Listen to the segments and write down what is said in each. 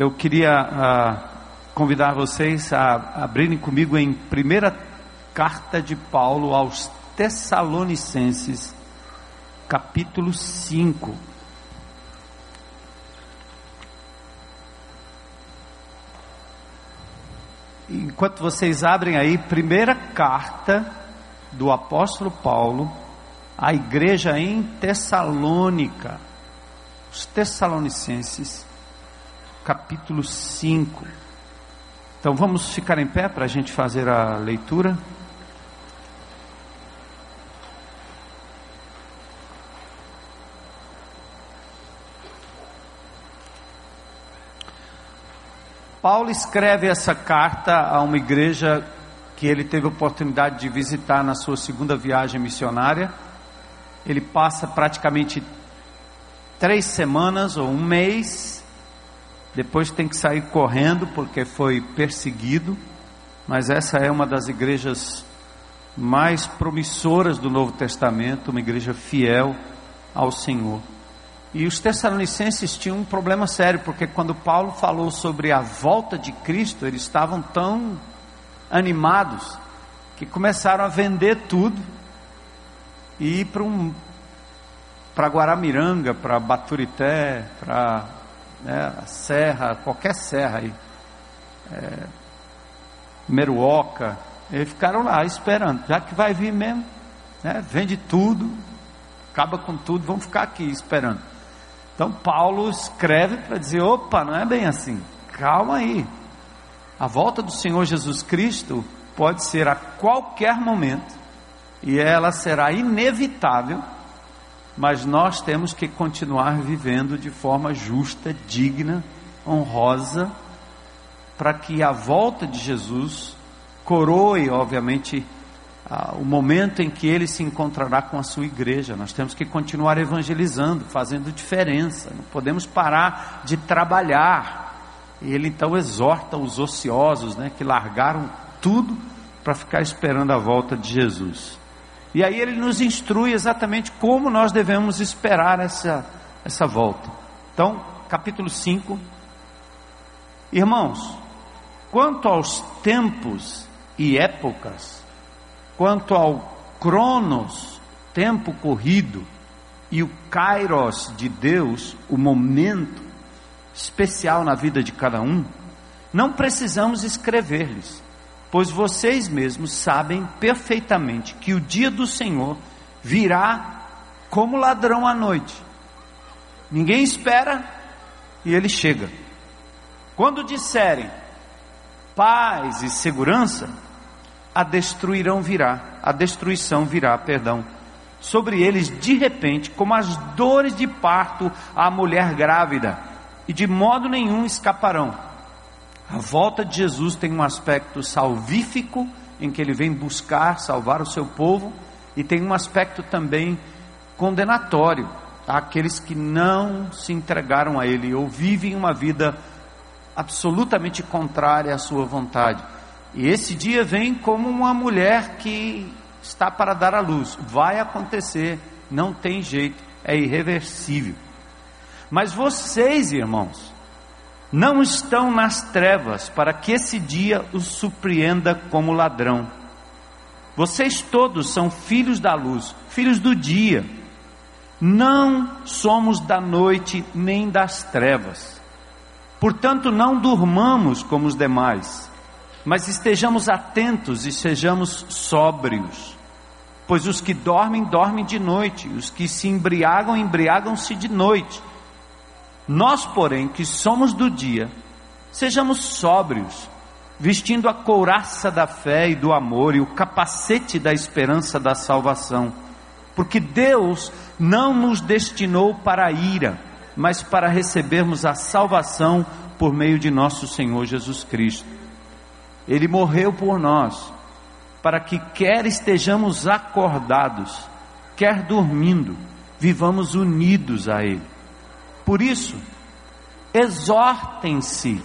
Eu queria uh, convidar vocês a abrirem comigo em primeira carta de Paulo aos Tessalonicenses, capítulo 5. Enquanto vocês abrem aí, primeira carta do apóstolo Paulo à igreja em Tessalônica, os Tessalonicenses, capítulo 5. Então vamos ficar em pé para a gente fazer a leitura. Paulo escreve essa carta a uma igreja que ele teve oportunidade de visitar na sua segunda viagem missionária. Ele passa praticamente três semanas ou um mês, depois tem que sair correndo porque foi perseguido. Mas essa é uma das igrejas mais promissoras do Novo Testamento, uma igreja fiel ao Senhor. E os tessalonicenses tinham um problema sério, porque quando Paulo falou sobre a volta de Cristo, eles estavam tão animados que começaram a vender tudo e ir para um para Guaramiranga, para Baturité, para né, a serra, qualquer serra aí, é, Meruoca, eles ficaram lá esperando, já que vai vir mesmo, né, vende tudo, acaba com tudo, vamos ficar aqui esperando. Então Paulo escreve para dizer: opa, não é bem assim, calma aí. A volta do Senhor Jesus Cristo pode ser a qualquer momento e ela será inevitável, mas nós temos que continuar vivendo de forma justa, digna, honrosa, para que a volta de Jesus coroe, obviamente, o momento em que ele se encontrará com a sua igreja. Nós temos que continuar evangelizando, fazendo diferença. Não podemos parar de trabalhar. E ele então exorta os ociosos, né, que largaram tudo para ficar esperando a volta de Jesus. E aí ele nos instrui exatamente como nós devemos esperar essa, essa volta. Então, capítulo 5. Irmãos, quanto aos tempos e épocas, quanto ao Cronos, tempo corrido, e o Kairos de Deus, o momento especial na vida de cada um, não precisamos escrever-lhes, pois vocês mesmos sabem perfeitamente que o dia do Senhor virá como ladrão à noite. Ninguém espera e ele chega. Quando disserem paz e segurança, a destruirão virá, a destruição virá, perdão, sobre eles de repente, como as dores de parto à mulher grávida, e de modo nenhum escaparão. A volta de Jesus tem um aspecto salvífico, em que ele vem buscar salvar o seu povo, e tem um aspecto também condenatório àqueles que não se entregaram a ele ou vivem uma vida absolutamente contrária à sua vontade. E esse dia vem como uma mulher que está para dar à luz. Vai acontecer, não tem jeito, é irreversível. Mas vocês, irmãos, não estão nas trevas para que esse dia os surpreenda como ladrão. Vocês todos são filhos da luz, filhos do dia. Não somos da noite nem das trevas. Portanto, não durmamos como os demais mas estejamos atentos e sejamos sóbrios, pois os que dormem, dormem de noite, os que se embriagam, embriagam-se de noite. Nós, porém, que somos do dia, sejamos sóbrios, vestindo a couraça da fé e do amor e o capacete da esperança da salvação, porque Deus não nos destinou para a ira, mas para recebermos a salvação por meio de nosso Senhor Jesus Cristo ele morreu por nós, para que quer estejamos acordados, quer dormindo, vivamos unidos a Ele. Por isso, exortem-se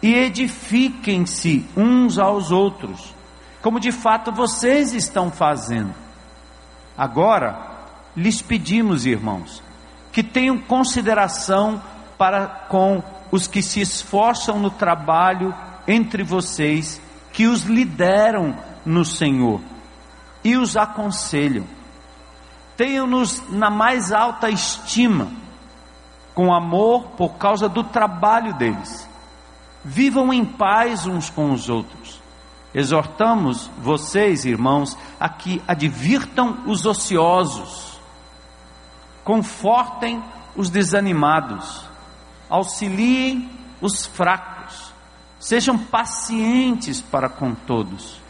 e edifiquem-se uns aos outros, como de fato vocês estão fazendo. Agora, lhes pedimos, irmãos, que tenham consideração para com os que se esforçam no trabalho entre vocês, que os lideram no Senhor e os aconselham. Tenham-nos na mais alta estima, com amor por causa do trabalho deles. Vivam em paz uns com os outros. Exortamos vocês, irmãos, a que advirtam os ociosos, confortem os desanimados, auxiliem os fracos, sejam pacientes para com todos.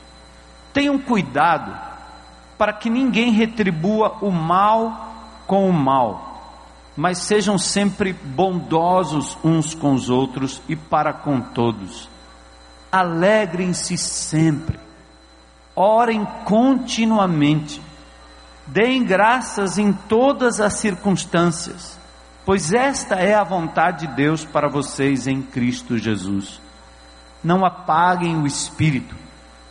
Tenham cuidado para que ninguém retribua o mal com o mal, mas sejam sempre bondosos uns com os outros e para com todos. Alegrem-se sempre, orem continuamente, deem graças em todas as circunstâncias, pois esta é a vontade de Deus para vocês em Cristo Jesus. Não apaguem o espírito,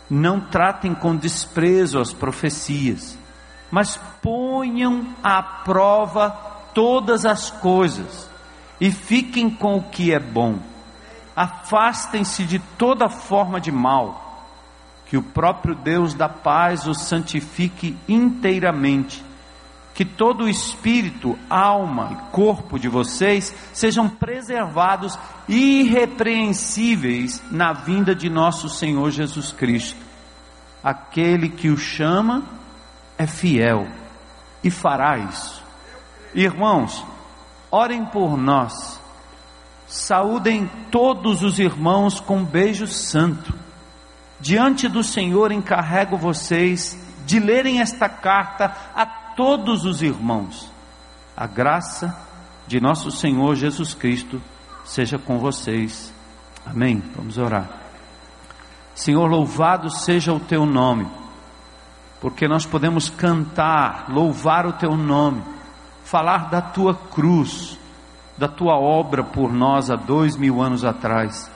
não tratem com desprezo as profecias, mas ponham à prova todas as coisas e fiquem com o que é bom afastem-se de toda forma de mal, que o próprio Deus da paz os santifique inteiramente, que todo o espírito, alma e corpo de vocês sejam preservados irrepreensíveis na vinda de nosso Senhor Jesus Cristo. Aquele que o chama é fiel e fará isso. Irmãos, orem por nós Saúdem todos os irmãos com um beijo santo. Diante do Senhor encarrego vocês de lerem esta carta a todos os irmãos. A graça de nosso Senhor Jesus Cristo seja com vocês. Amém. Vamos orar. Senhor, louvado seja o teu nome, porque nós podemos cantar, louvar o teu nome, falar da tua cruz da tua obra por nós há dois mil anos atrás.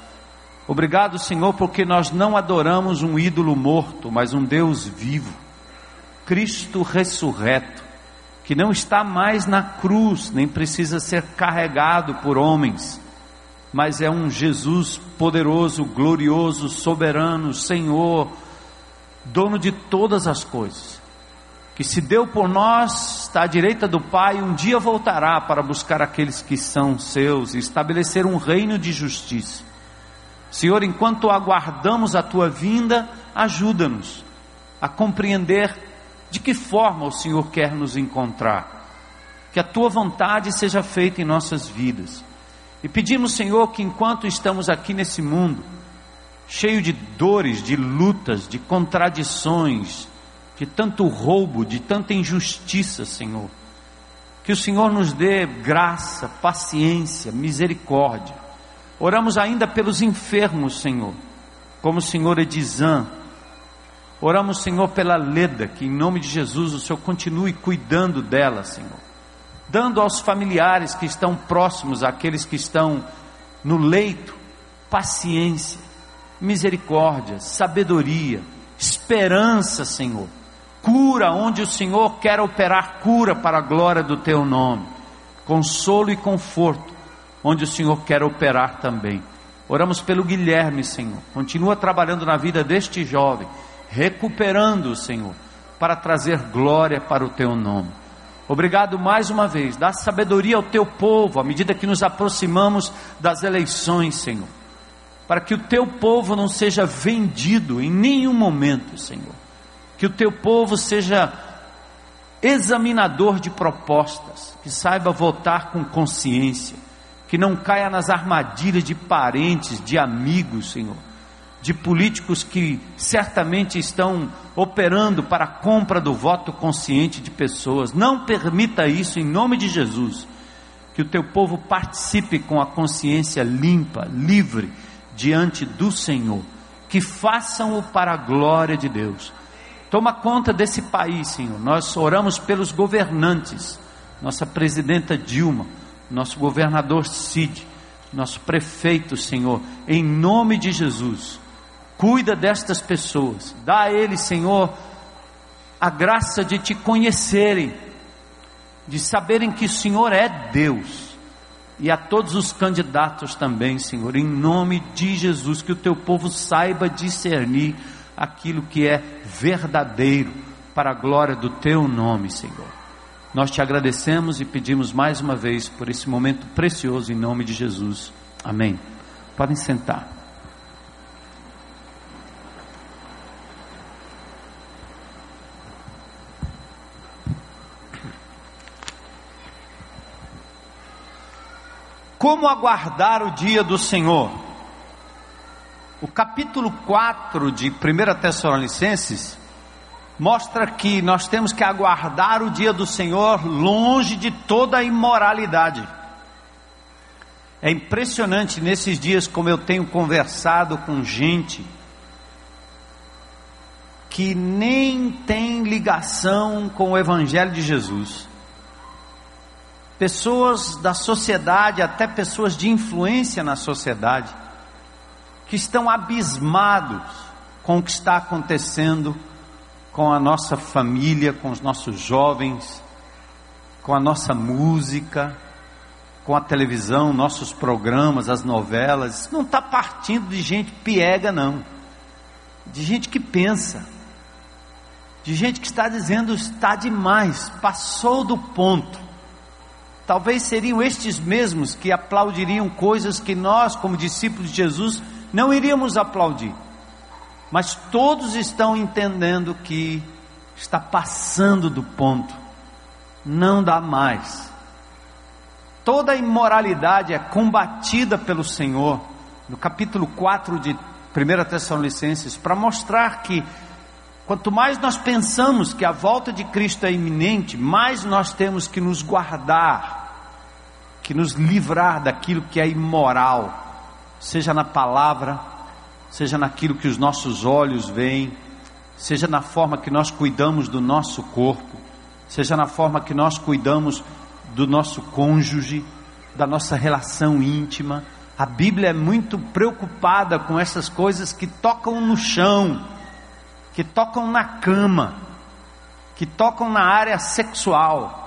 Obrigado, Senhor, porque nós não adoramos um ídolo morto, mas um Deus vivo, Cristo ressurreto, que não está mais na cruz, nem precisa ser carregado por homens, mas é um Jesus poderoso, glorioso, soberano, Senhor, dono de todas as coisas que se deu por nós, está à direita do Pai, um dia voltará para buscar aqueles que são seus e estabelecer um reino de justiça. Senhor, enquanto aguardamos a tua vinda, ajuda-nos a compreender de que forma o Senhor quer nos encontrar. Que a tua vontade seja feita em nossas vidas. E pedimos, Senhor, que enquanto estamos aqui nesse mundo, cheio de dores, de lutas, de contradições, de tanto roubo, de tanta injustiça, Senhor. Que o Senhor nos dê graça, paciência, misericórdia. Oramos ainda pelos enfermos, Senhor, como o Senhor Edizan. Oramos, Senhor, pela Leda, que em nome de Jesus o Senhor continue cuidando dela, Senhor. Dando aos familiares que estão próximos, àqueles que estão no leito, paciência, misericórdia, sabedoria, esperança, Senhor cura onde o Senhor quer operar cura para a glória do teu nome, consolo e conforto onde o Senhor quer operar também. Oramos pelo Guilherme, Senhor. Continua trabalhando na vida deste jovem, recuperando, Senhor, para trazer glória para o teu nome. Obrigado mais uma vez. Dá sabedoria ao teu povo à medida que nos aproximamos das eleições, Senhor. Para que o teu povo não seja vendido em nenhum momento, Senhor que o teu povo seja examinador de propostas, que saiba votar com consciência, que não caia nas armadilhas de parentes, de amigos, Senhor, de políticos que certamente estão operando para a compra do voto consciente de pessoas. Não permita isso em nome de Jesus. Que o teu povo participe com a consciência limpa, livre diante do Senhor. Que façam-o para a glória de Deus Toma conta desse país, Senhor. Nós oramos pelos governantes, nossa presidenta Dilma, nosso governador Cid, nosso prefeito, Senhor, em nome de Jesus. Cuida destas pessoas, dá a eles, Senhor, a graça de te conhecerem, de saberem que o Senhor é Deus e a todos os candidatos também, Senhor, em nome de Jesus, que o teu povo saiba discernir aquilo que é verdadeiro para a glória do teu nome, Senhor. Nós te agradecemos e pedimos mais uma vez por esse momento precioso em nome de Jesus. Amém. Podem sentar. Como aguardar o dia do Senhor? O capítulo 4 de 1 Tessalonicenses mostra que nós temos que aguardar o dia do Senhor longe de toda a imoralidade. É impressionante nesses dias como eu tenho conversado com gente que nem tem ligação com o Evangelho de Jesus pessoas da sociedade, até pessoas de influência na sociedade, que estão abismados com o que está acontecendo com a nossa família, com os nossos jovens, com a nossa música, com a televisão, nossos programas, as novelas. Isso não está partindo de gente piega, não. De gente que pensa. De gente que está dizendo está demais, passou do ponto. Talvez seriam estes mesmos que aplaudiriam coisas que nós, como discípulos de Jesus, não iríamos aplaudir. Mas todos estão entendendo que está passando do ponto, não dá mais. Toda imoralidade é combatida pelo Senhor, no capítulo 4 de 1 Tessalonicenses, para mostrar que quanto mais nós pensamos que a volta de Cristo é iminente, mais nós temos que nos guardar que nos livrar daquilo que é imoral, seja na palavra, seja naquilo que os nossos olhos veem, seja na forma que nós cuidamos do nosso corpo, seja na forma que nós cuidamos do nosso cônjuge, da nossa relação íntima. A Bíblia é muito preocupada com essas coisas que tocam no chão, que tocam na cama, que tocam na área sexual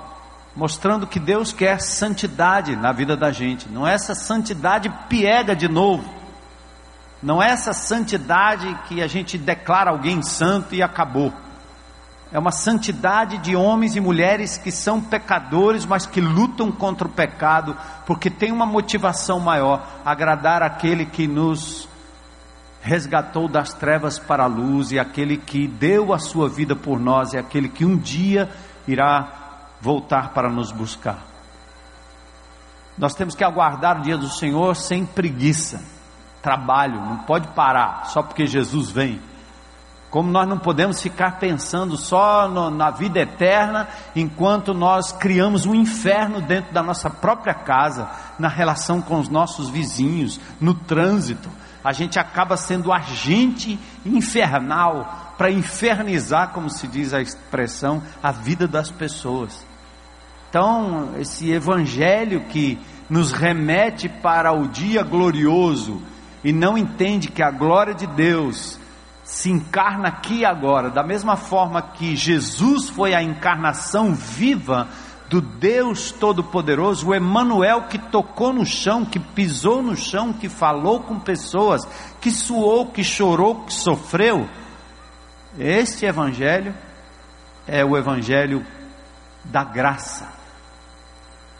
mostrando que Deus quer santidade na vida da gente. Não é essa santidade piega de novo. Não é essa santidade que a gente declara alguém santo e acabou. É uma santidade de homens e mulheres que são pecadores, mas que lutam contra o pecado, porque tem uma motivação maior: agradar aquele que nos resgatou das trevas para a luz e aquele que deu a sua vida por nós e aquele que um dia irá voltar para nos buscar. Nós temos que aguardar o dia do Senhor sem preguiça, trabalho, não pode parar só porque Jesus vem. Como nós não podemos ficar pensando só no, na vida eterna, enquanto nós criamos um inferno dentro da nossa própria casa, na relação com os nossos vizinhos, no trânsito. A gente acaba sendo agente infernal para infernizar, como se diz a expressão, a vida das pessoas. Então, esse evangelho que nos remete para o dia glorioso e não entende que a glória de Deus se encarna aqui e agora, da mesma forma que Jesus foi a encarnação viva do Deus Todo-Poderoso, o Emanuel que tocou no chão, que pisou no chão, que falou com pessoas, que suou, que chorou, que sofreu. Este evangelho é o evangelho da graça.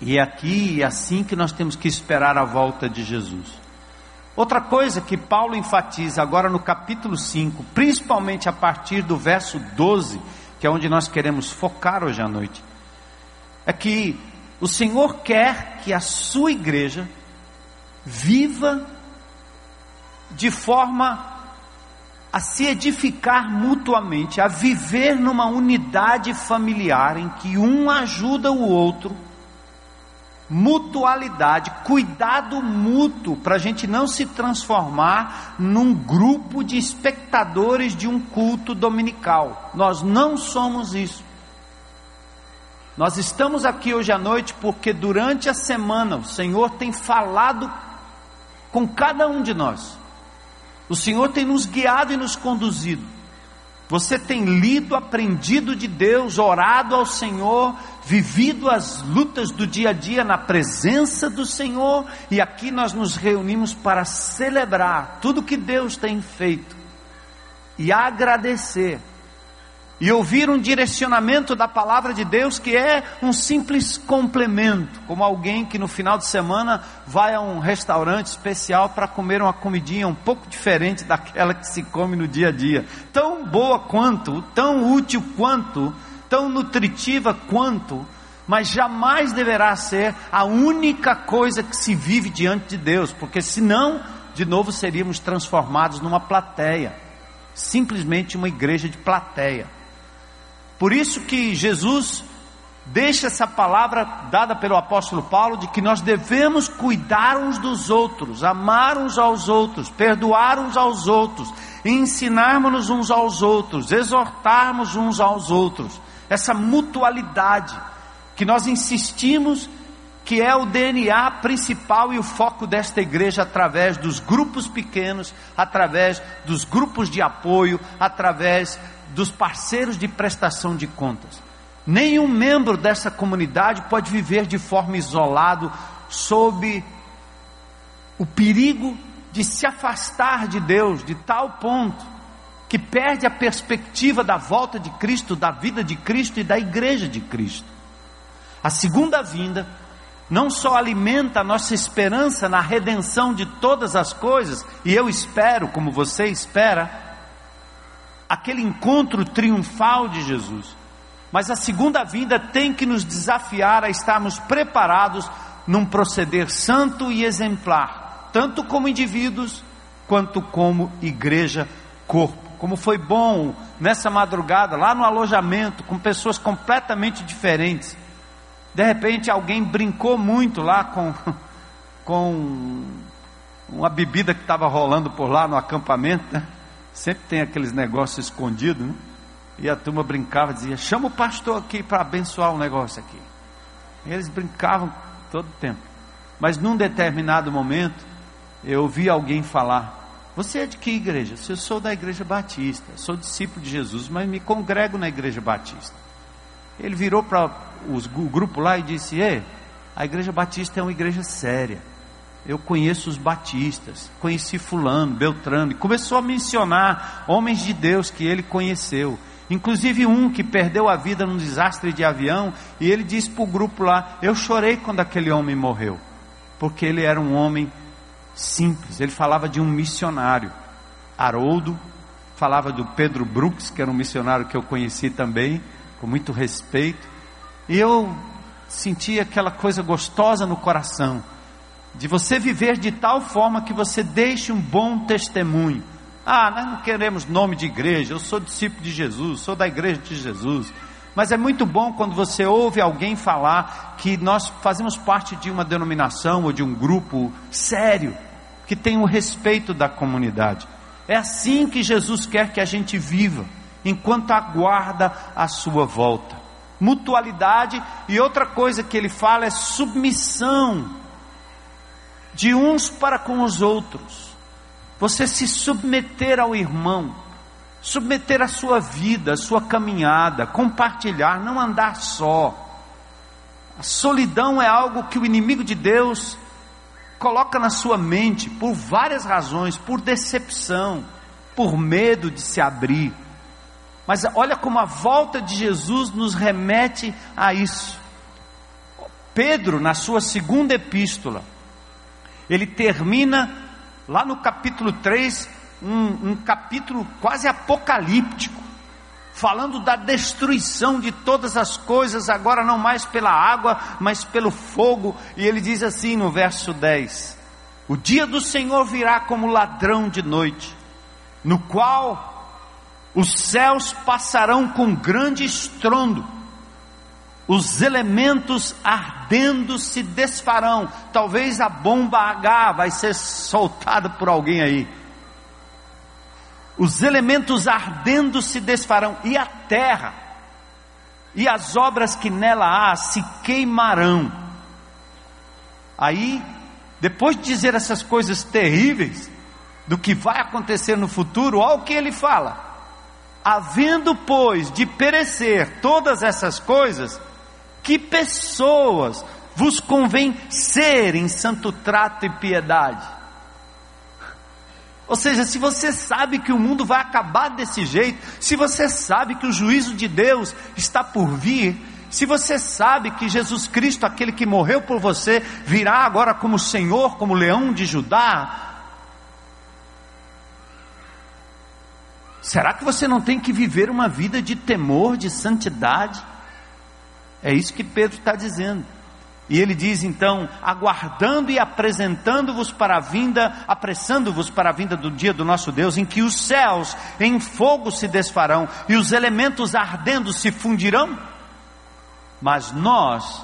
E é aqui e é assim que nós temos que esperar a volta de Jesus. Outra coisa que Paulo enfatiza agora no capítulo 5, principalmente a partir do verso 12, que é onde nós queremos focar hoje à noite, é que o Senhor quer que a sua igreja viva de forma a se edificar mutuamente, a viver numa unidade familiar em que um ajuda o outro mutualidade, cuidado mútuo, para a gente não se transformar num grupo de espectadores de um culto dominical. Nós não somos isso. Nós estamos aqui hoje à noite porque durante a semana o Senhor tem falado com cada um de nós. O Senhor tem nos guiado e nos conduzido. Você tem lido, aprendido de Deus, orado ao Senhor, vivido as lutas do dia a dia na presença do Senhor, e aqui nós nos reunimos para celebrar tudo que Deus tem feito e agradecer e ouvir um direcionamento da palavra de Deus que é um simples complemento, como alguém que no final de semana vai a um restaurante especial para comer uma comidinha um pouco diferente daquela que se come no dia a dia. Tão boa quanto, tão útil quanto, tão nutritiva quanto, mas jamais deverá ser a única coisa que se vive diante de Deus, porque senão, de novo, seríamos transformados numa plateia, simplesmente uma igreja de plateia. Por isso que Jesus deixa essa palavra dada pelo apóstolo Paulo de que nós devemos cuidar uns dos outros, amar uns aos outros, perdoar uns aos outros, ensinarmos uns aos outros, exortarmos uns aos outros. Essa mutualidade que nós insistimos que é o DNA principal e o foco desta igreja através dos grupos pequenos, através dos grupos de apoio, através dos parceiros de prestação de contas. Nenhum membro dessa comunidade pode viver de forma isolado, sob o perigo de se afastar de Deus de tal ponto que perde a perspectiva da volta de Cristo, da vida de Cristo e da igreja de Cristo. A segunda vinda não só alimenta a nossa esperança na redenção de todas as coisas, e eu espero, como você espera, aquele encontro triunfal de Jesus. Mas a segunda vinda tem que nos desafiar a estarmos preparados num proceder santo e exemplar, tanto como indivíduos quanto como igreja corpo. Como foi bom nessa madrugada, lá no alojamento, com pessoas completamente diferentes. De repente alguém brincou muito lá com, com uma bebida que estava rolando por lá no acampamento, né? Sempre tem aqueles negócios escondidos, né? E a turma brincava, dizia: chama o pastor aqui para abençoar o um negócio aqui. E eles brincavam todo o tempo. Mas num determinado momento, eu ouvi alguém falar: Você é de que igreja? Eu sou da igreja batista, sou discípulo de Jesus, mas me congrego na igreja batista. Ele virou para o grupo lá e disse: Ei, a igreja batista é uma igreja séria eu conheço os batistas, conheci Fulano, Beltrano, e começou a mencionar homens de Deus que ele conheceu. Inclusive um que perdeu a vida num desastre de avião, e ele disse para o grupo lá: Eu chorei quando aquele homem morreu, porque ele era um homem simples, ele falava de um missionário. Haroldo falava do Pedro Brooks, que era um missionário que eu conheci também, com muito respeito, e eu senti aquela coisa gostosa no coração de você viver de tal forma que você deixe um bom testemunho. Ah, nós não queremos nome de igreja, eu sou discípulo de Jesus, sou da igreja de Jesus. Mas é muito bom quando você ouve alguém falar que nós fazemos parte de uma denominação ou de um grupo sério, que tem o respeito da comunidade. É assim que Jesus quer que a gente viva, enquanto aguarda a sua volta. Mutualidade e outra coisa que ele fala é submissão de uns para com os outros. Você se submeter ao irmão, submeter a sua vida, a sua caminhada, compartilhar, não andar só. A solidão é algo que o inimigo de Deus coloca na sua mente por várias razões, por decepção, por medo de se abrir. Mas olha como a volta de Jesus nos remete a isso. Pedro, na sua segunda epístola, ele termina lá no capítulo 3, um, um capítulo quase apocalíptico, falando da destruição de todas as coisas, agora não mais pela água, mas pelo fogo, e ele diz assim no verso 10: O dia do Senhor virá como ladrão de noite, no qual os céus passarão com grande estrondo, os elementos ardendo se desfarão. Talvez a bomba H vai ser soltada por alguém aí. Os elementos ardendo se desfarão e a terra e as obras que nela há se queimarão. Aí, depois de dizer essas coisas terríveis do que vai acontecer no futuro, olha o que ele fala: havendo, pois, de perecer todas essas coisas, que pessoas vos convém ser em santo trato e piedade? Ou seja, se você sabe que o mundo vai acabar desse jeito, se você sabe que o juízo de Deus está por vir, se você sabe que Jesus Cristo, aquele que morreu por você, virá agora como Senhor, como leão de Judá, será que você não tem que viver uma vida de temor, de santidade? É isso que Pedro está dizendo. E ele diz então: aguardando e apresentando-vos para a vinda, apressando-vos para a vinda do dia do nosso Deus, em que os céus em fogo se desfarão e os elementos ardendo se fundirão. Mas nós,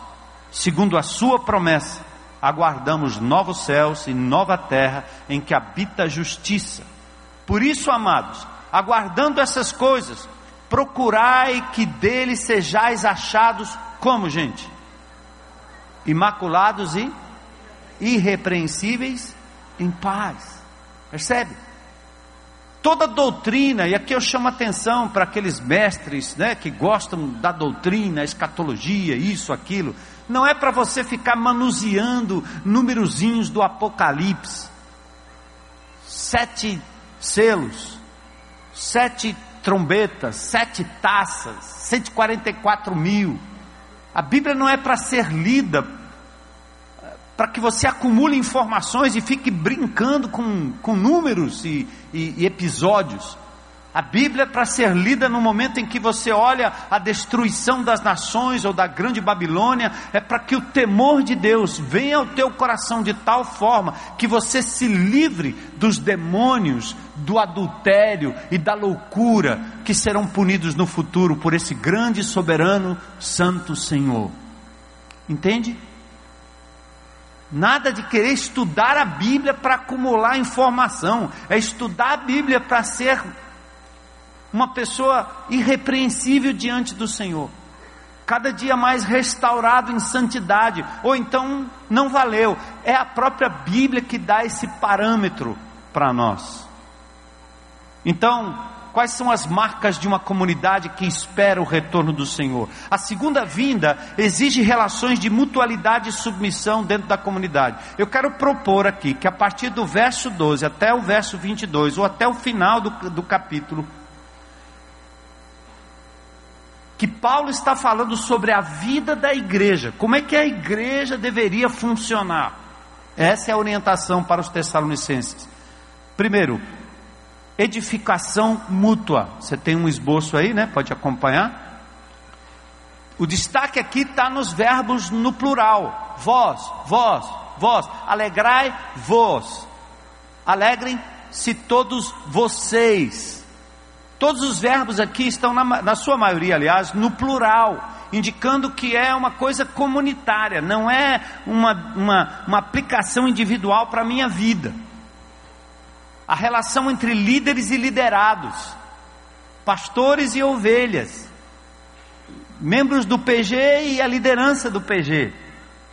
segundo a Sua promessa, aguardamos novos céus e nova terra em que habita a justiça. Por isso, amados, aguardando essas coisas, procurai que dele sejais achados como gente imaculados e irrepreensíveis em paz. Percebe? Toda doutrina, e aqui eu chamo atenção para aqueles mestres né, que gostam da doutrina, escatologia, isso, aquilo, não é para você ficar manuseando númerozinhos do Apocalipse. Sete selos, sete trombetas, sete taças, 144 mil. A Bíblia não é para ser lida para que você acumule informações e fique brincando com, com números e, e, e episódios. A Bíblia é para ser lida no momento em que você olha a destruição das nações ou da grande Babilônia, é para que o temor de Deus venha ao teu coração de tal forma que você se livre dos demônios, do adultério e da loucura que serão punidos no futuro por esse grande soberano santo Senhor. Entende? Nada de querer estudar a Bíblia para acumular informação, é estudar a Bíblia para ser uma pessoa irrepreensível diante do Senhor, cada dia mais restaurado em santidade, ou então não valeu, é a própria Bíblia que dá esse parâmetro para nós. Então, quais são as marcas de uma comunidade que espera o retorno do Senhor? A segunda vinda exige relações de mutualidade e submissão dentro da comunidade. Eu quero propor aqui que a partir do verso 12 até o verso 22, ou até o final do, do capítulo, que Paulo está falando sobre a vida da igreja, como é que a igreja deveria funcionar. Essa é a orientação para os Tessalonicenses. Primeiro, edificação mútua. Você tem um esboço aí, né? Pode acompanhar. O destaque aqui está nos verbos no plural: vós, vós, vós. Alegrai-vos. Alegrem-se todos vocês. Todos os verbos aqui estão, na, na sua maioria, aliás, no plural, indicando que é uma coisa comunitária, não é uma, uma, uma aplicação individual para a minha vida. A relação entre líderes e liderados, pastores e ovelhas, membros do PG e a liderança do PG.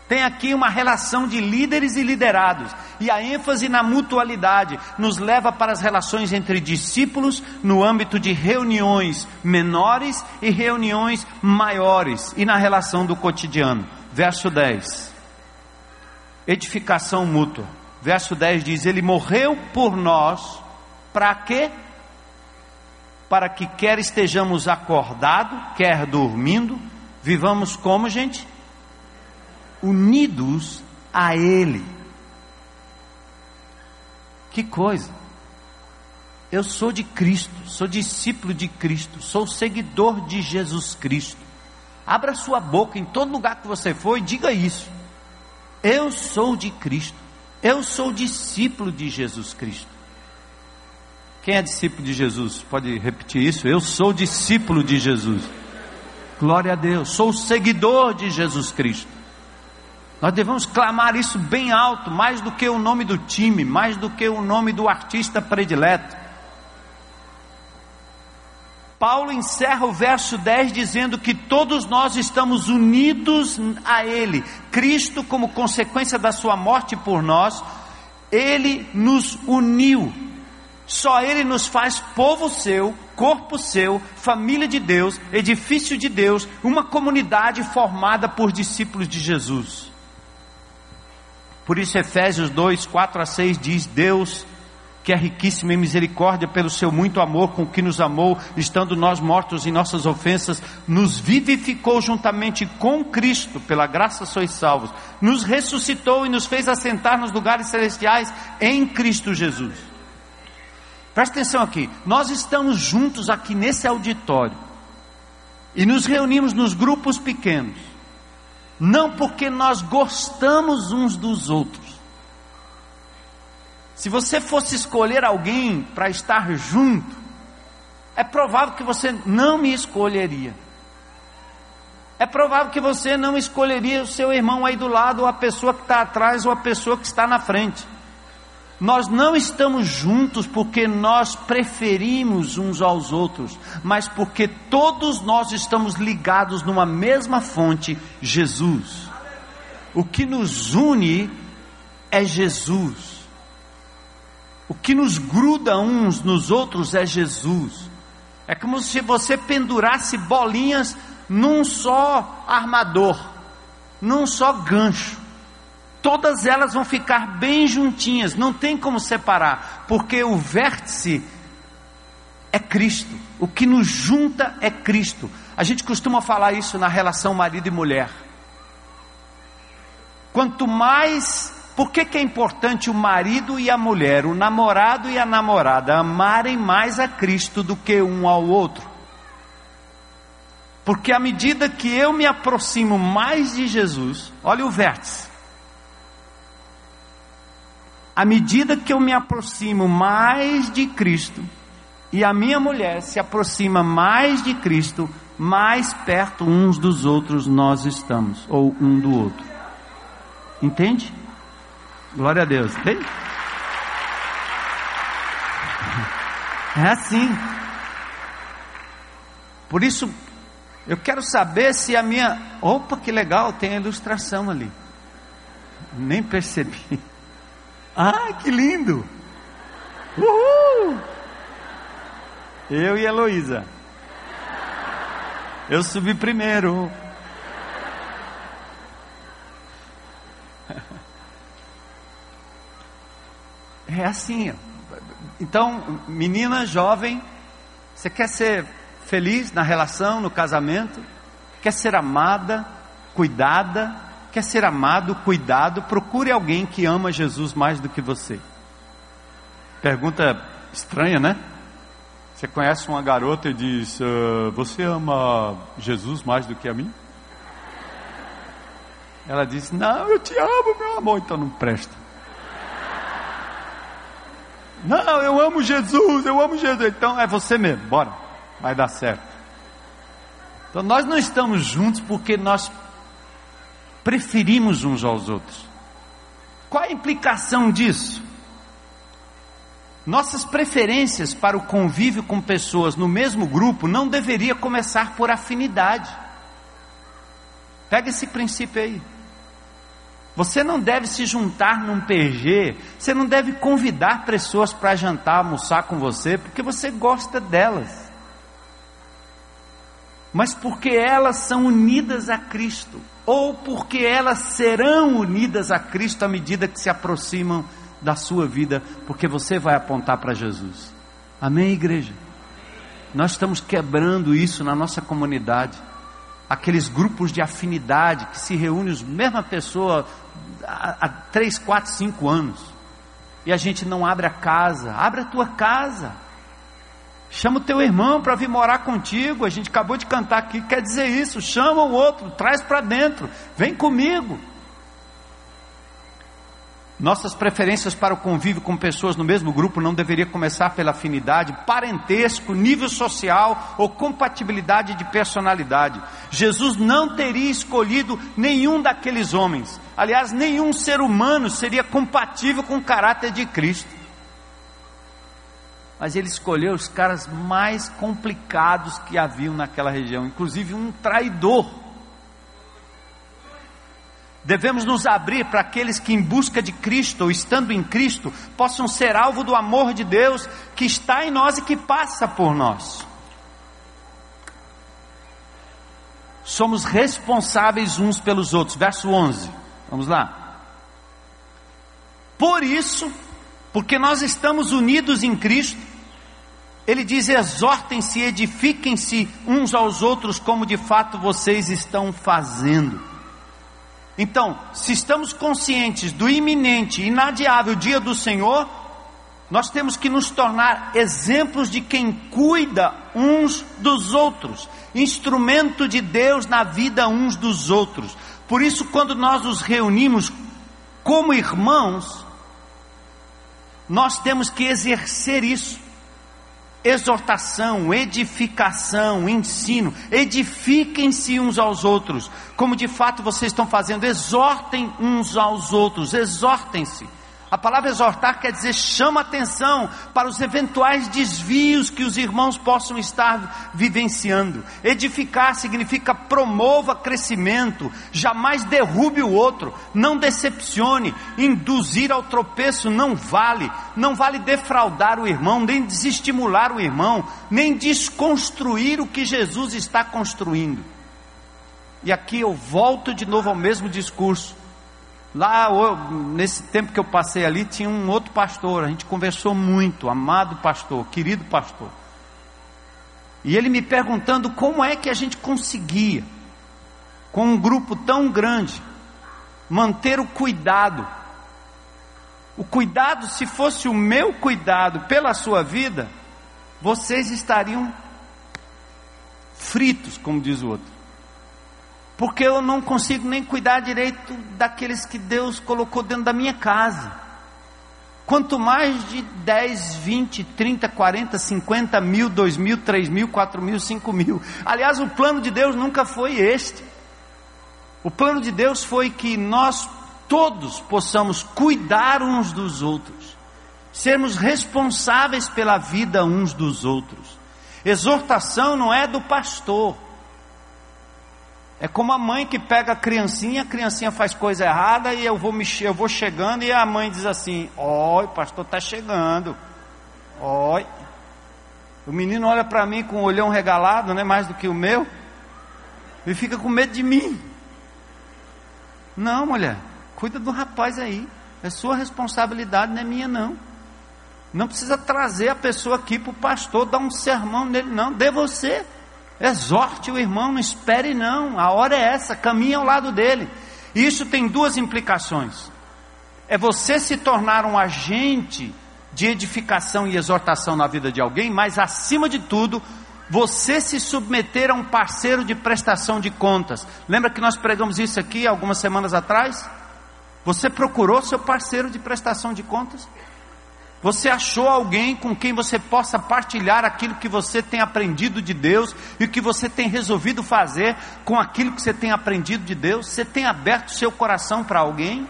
Tem aqui uma relação de líderes e liderados, e a ênfase na mutualidade nos leva para as relações entre discípulos no âmbito de reuniões menores e reuniões maiores, e na relação do cotidiano. Verso 10: edificação mútua. Verso 10 diz: Ele morreu por nós, para quê? Para que quer estejamos acordados, quer dormindo, vivamos como, gente? Unidos a Ele. Que coisa! Eu sou de Cristo, sou discípulo de Cristo, sou seguidor de Jesus Cristo. Abra sua boca em todo lugar que você for e diga isso. Eu sou de Cristo, eu sou discípulo de Jesus Cristo. Quem é discípulo de Jesus? Pode repetir isso? Eu sou discípulo de Jesus. Glória a Deus, sou seguidor de Jesus Cristo. Nós devemos clamar isso bem alto, mais do que o nome do time, mais do que o nome do artista predileto. Paulo encerra o verso 10 dizendo que todos nós estamos unidos a Ele. Cristo, como consequência da Sua morte por nós, Ele nos uniu. Só Ele nos faz povo seu corpo seu, família de Deus, edifício de Deus, uma comunidade formada por discípulos de Jesus. Por isso, Efésios 2, 4 a 6 diz: Deus, que é riquíssimo em misericórdia pelo seu muito amor com que nos amou, estando nós mortos em nossas ofensas, nos vivificou juntamente com Cristo, pela graça sois salvos, nos ressuscitou e nos fez assentar nos lugares celestiais em Cristo Jesus Presta atenção aqui. Nós estamos juntos aqui nesse auditório e nos reunimos nos grupos pequenos, não porque nós gostamos uns dos outros. Se você fosse escolher alguém para estar junto, é provável que você não me escolheria. É provável que você não escolheria o seu irmão aí do lado, ou a pessoa que está atrás, ou a pessoa que está na frente. Nós não estamos juntos porque nós preferimos uns aos outros, mas porque todos nós estamos ligados numa mesma fonte, Jesus. O que nos une é Jesus. O que nos gruda uns nos outros é Jesus. É como se você pendurasse bolinhas num só armador, num só gancho todas elas vão ficar bem juntinhas, não tem como separar, porque o vértice é Cristo, o que nos junta é Cristo. A gente costuma falar isso na relação marido e mulher. Quanto mais, por que, que é importante o marido e a mulher, o namorado e a namorada amarem mais a Cristo do que um ao outro? Porque à medida que eu me aproximo mais de Jesus, olha o vértice, à medida que eu me aproximo mais de Cristo, e a minha mulher se aproxima mais de Cristo, mais perto uns dos outros nós estamos, ou um do outro. Entende? Glória a Deus. Entende? É assim. Por isso, eu quero saber se a minha. Opa, que legal, tem a ilustração ali. Nem percebi. Ah, que lindo! Uhul! Eu e a Heloísa. Eu subi primeiro. É assim. Então, menina jovem, você quer ser feliz na relação, no casamento? Quer ser amada, cuidada? Quer ser amado, cuidado, procure alguém que ama Jesus mais do que você. Pergunta estranha, né? Você conhece uma garota e diz: uh, Você ama Jesus mais do que a mim? Ela diz: Não, eu te amo, meu amor, então não presta. Não, eu amo Jesus, eu amo Jesus. Então é você mesmo, bora, vai dar certo. Então nós não estamos juntos porque nós preferimos uns aos outros. Qual a implicação disso? Nossas preferências para o convívio com pessoas no mesmo grupo não deveria começar por afinidade. Pega esse princípio aí. Você não deve se juntar num PG, você não deve convidar pessoas para jantar, almoçar com você, porque você gosta delas. Mas porque elas são unidas a Cristo ou porque elas serão unidas a Cristo à medida que se aproximam da sua vida, porque você vai apontar para Jesus. Amém, igreja? Nós estamos quebrando isso na nossa comunidade. Aqueles grupos de afinidade que se reúnem a mesma pessoa há, há três, quatro, cinco anos. E a gente não abre a casa. Abre a tua casa. Chama o teu irmão para vir morar contigo. A gente acabou de cantar aqui, quer dizer isso. Chama o outro, traz para dentro. Vem comigo. Nossas preferências para o convívio com pessoas no mesmo grupo não deveria começar pela afinidade, parentesco, nível social ou compatibilidade de personalidade. Jesus não teria escolhido nenhum daqueles homens. Aliás, nenhum ser humano seria compatível com o caráter de Cristo mas ele escolheu os caras mais complicados que haviam naquela região, inclusive um traidor. Devemos nos abrir para aqueles que, em busca de Cristo ou estando em Cristo, possam ser alvo do amor de Deus que está em nós e que passa por nós. Somos responsáveis uns pelos outros. Verso 11. Vamos lá. Por isso, porque nós estamos unidos em Cristo, ele diz: exortem-se, edifiquem-se uns aos outros, como de fato vocês estão fazendo. Então, se estamos conscientes do iminente, inadiável dia do Senhor, nós temos que nos tornar exemplos de quem cuida uns dos outros, instrumento de Deus na vida uns dos outros. Por isso, quando nós nos reunimos como irmãos, nós temos que exercer isso exortação, edificação, ensino. Edifiquem-se uns aos outros, como de fato vocês estão fazendo. Exortem uns aos outros, exortem-se. A palavra exortar quer dizer chama atenção para os eventuais desvios que os irmãos possam estar vivenciando. Edificar significa promova crescimento, jamais derrube o outro, não decepcione, induzir ao tropeço não vale, não vale defraudar o irmão, nem desestimular o irmão, nem desconstruir o que Jesus está construindo. E aqui eu volto de novo ao mesmo discurso. Lá, nesse tempo que eu passei ali, tinha um outro pastor. A gente conversou muito, amado pastor, querido pastor. E ele me perguntando como é que a gente conseguia, com um grupo tão grande, manter o cuidado. O cuidado, se fosse o meu cuidado pela sua vida, vocês estariam fritos, como diz o outro porque eu não consigo nem cuidar direito daqueles que Deus colocou dentro da minha casa. Quanto mais de 10, 20, 30, 40, 50 mil, 2 mil, 3 mil, 4 mil, 5 mil. Aliás, o plano de Deus nunca foi este. O plano de Deus foi que nós todos possamos cuidar uns dos outros, sermos responsáveis pela vida uns dos outros. Exortação não é do pastor, é como a mãe que pega a criancinha, a criancinha faz coisa errada e eu vou eu vou chegando e a mãe diz assim: "Oi, pastor está chegando". Oi. O menino olha para mim com o olhão regalado, né, mais do que o meu, e fica com medo de mim. Não, mulher, cuida do rapaz aí. É sua responsabilidade, não é minha não. Não precisa trazer a pessoa aqui para o pastor dar um sermão nele, não. Dê você. Exorte o irmão, não espere não, a hora é essa, caminhe ao lado dele. E isso tem duas implicações. É você se tornar um agente de edificação e exortação na vida de alguém, mas acima de tudo, você se submeter a um parceiro de prestação de contas. Lembra que nós pregamos isso aqui algumas semanas atrás? Você procurou seu parceiro de prestação de contas? Você achou alguém com quem você possa partilhar aquilo que você tem aprendido de Deus e o que você tem resolvido fazer com aquilo que você tem aprendido de Deus? Você tem aberto seu coração para alguém?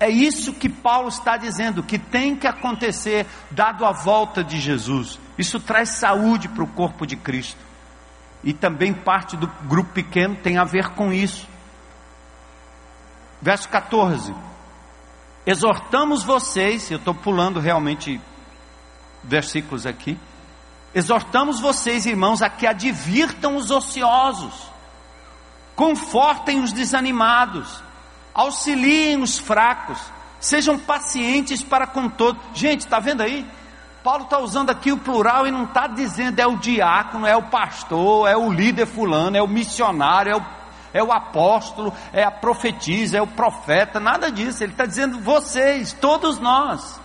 É isso que Paulo está dizendo, que tem que acontecer dado a volta de Jesus. Isso traz saúde para o corpo de Cristo. E também parte do grupo pequeno tem a ver com isso. Verso 14 exortamos vocês, eu estou pulando realmente versículos aqui, exortamos vocês, irmãos, a que advirtam os ociosos, confortem os desanimados, auxiliem os fracos, sejam pacientes para com todos. Gente, está vendo aí? Paulo está usando aqui o plural e não está dizendo é o diácono, é o pastor, é o líder fulano, é o missionário, é o é o apóstolo, é a profetisa, é o profeta, nada disso. Ele está dizendo vocês, todos nós.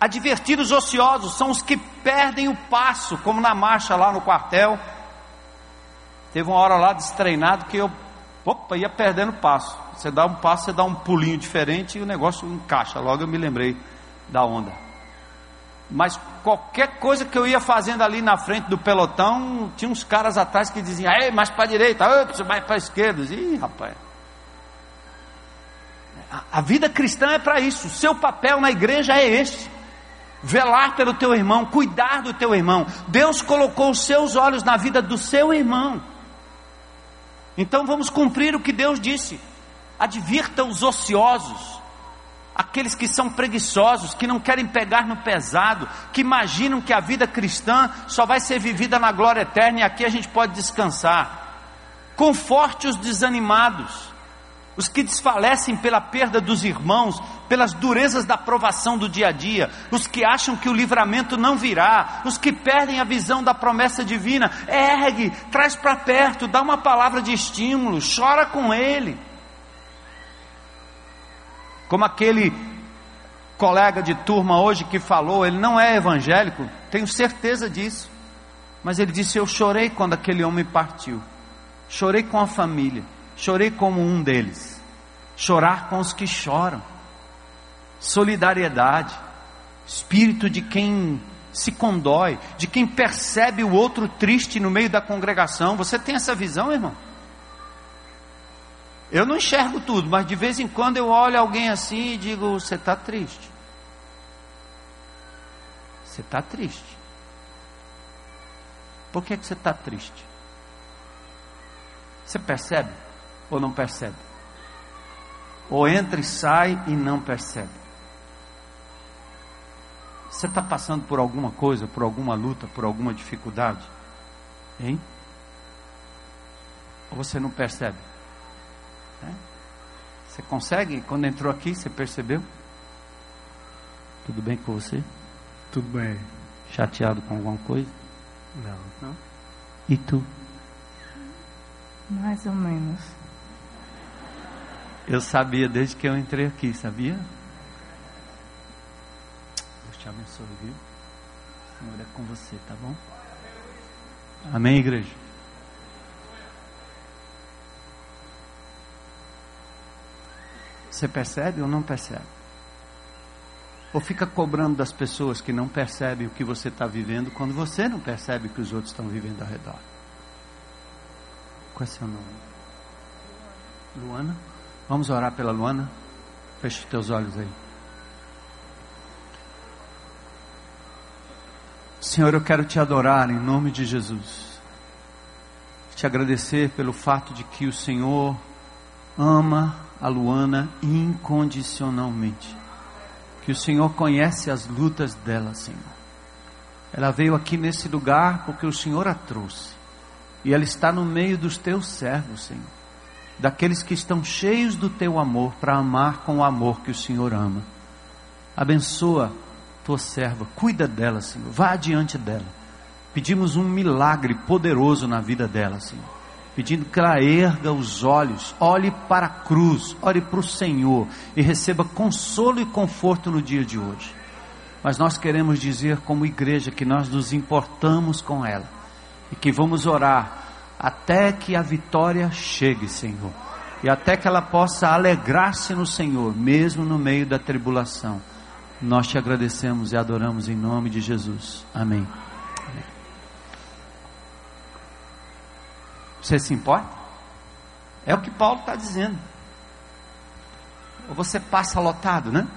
Advertir os ociosos são os que perdem o passo, como na marcha lá no quartel. Teve uma hora lá destreinado que eu opa, ia perdendo passo. Você dá um passo, você dá um pulinho diferente e o negócio encaixa. Logo eu me lembrei da onda. Mas qualquer coisa que eu ia fazendo ali na frente do pelotão, tinha uns caras atrás que diziam, ei, mais para a direita, ops, mais para a esquerda. Ih, rapaz. A, vida cristã é para isso. O seu papel na igreja é este. Velar pelo teu irmão, cuidar do teu irmão. Deus colocou os seus olhos na vida do seu irmão. Então vamos cumprir o que Deus disse. Advirta os ociosos, aqueles que são preguiçosos, que não querem pegar no pesado, que imaginam que a vida cristã só vai ser vivida na glória eterna e aqui a gente pode descansar. Conforte os desanimados os que desfalecem pela perda dos irmãos, pelas durezas da provação do dia a dia, os que acham que o livramento não virá, os que perdem a visão da promessa divina, ergue, traz para perto, dá uma palavra de estímulo, chora com ele. Como aquele colega de turma hoje que falou, ele não é evangélico, tenho certeza disso, mas ele disse: Eu chorei quando aquele homem partiu, chorei com a família Chorei como um deles. Chorar com os que choram. Solidariedade. Espírito de quem se condói, de quem percebe o outro triste no meio da congregação. Você tem essa visão, irmão? Eu não enxergo tudo, mas de vez em quando eu olho alguém assim e digo: Você está triste. Você está triste. Por que, que você está triste? Você percebe? ou não percebe? Ou entra e sai e não percebe? Você está passando por alguma coisa, por alguma luta, por alguma dificuldade? Hein? Ou você não percebe? É? Você consegue? Quando entrou aqui, você percebeu? Tudo bem com você? Tudo bem. Chateado com alguma coisa? Não. Não? E tu? Mais ou menos. Eu sabia desde que eu entrei aqui, sabia? Deus te abençoe, viu? O Senhor é com você, tá bom? Amém, igreja? Você percebe ou não percebe? Ou fica cobrando das pessoas que não percebem o que você está vivendo quando você não percebe o que os outros estão vivendo ao redor? Qual é seu nome? Luana? Vamos orar pela Luana? Feche os teus olhos aí. Senhor, eu quero te adorar em nome de Jesus. Te agradecer pelo fato de que o Senhor ama a Luana incondicionalmente. Que o Senhor conhece as lutas dela, Senhor. Ela veio aqui nesse lugar porque o Senhor a trouxe. E ela está no meio dos teus servos, Senhor daqueles que estão cheios do teu amor para amar com o amor que o Senhor ama. Abençoa tua serva, cuida dela, Senhor, vá adiante dela. Pedimos um milagre poderoso na vida dela, Senhor. Pedindo que ela erga os olhos, olhe para a cruz, olhe para o Senhor e receba consolo e conforto no dia de hoje. Mas nós queremos dizer, como igreja, que nós nos importamos com ela e que vamos orar até que a vitória chegue, Senhor, e até que ela possa alegrar-se no Senhor, mesmo no meio da tribulação. Nós te agradecemos e adoramos em nome de Jesus. Amém. Você se importa? É o que Paulo está dizendo. Ou você passa lotado, né?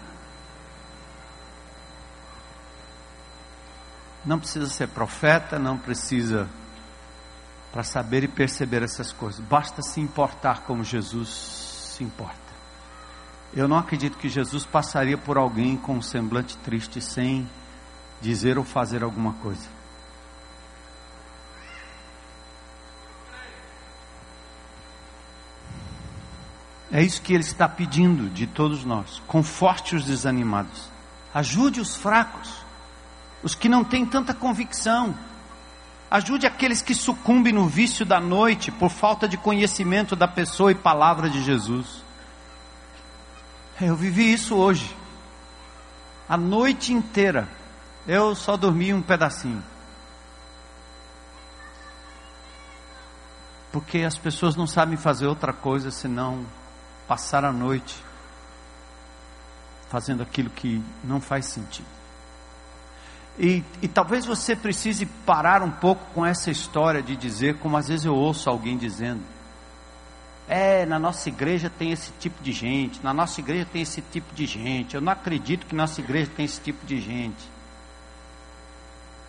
Não precisa ser profeta, não precisa para saber e perceber essas coisas. Basta se importar como Jesus se importa. Eu não acredito que Jesus passaria por alguém com um semblante triste sem dizer ou fazer alguma coisa. É isso que ele está pedindo de todos nós. Conforte os desanimados. Ajude os fracos. Os que não têm tanta convicção Ajude aqueles que sucumbem no vício da noite por falta de conhecimento da pessoa e palavra de Jesus. Eu vivi isso hoje. A noite inteira. Eu só dormi um pedacinho. Porque as pessoas não sabem fazer outra coisa senão passar a noite fazendo aquilo que não faz sentido. E, e, talvez você precise parar um pouco com essa história de dizer, como às vezes eu ouço alguém dizendo: é, na nossa igreja tem esse tipo de gente, na nossa igreja tem esse tipo de gente, eu não acredito que nossa igreja tem esse tipo de gente.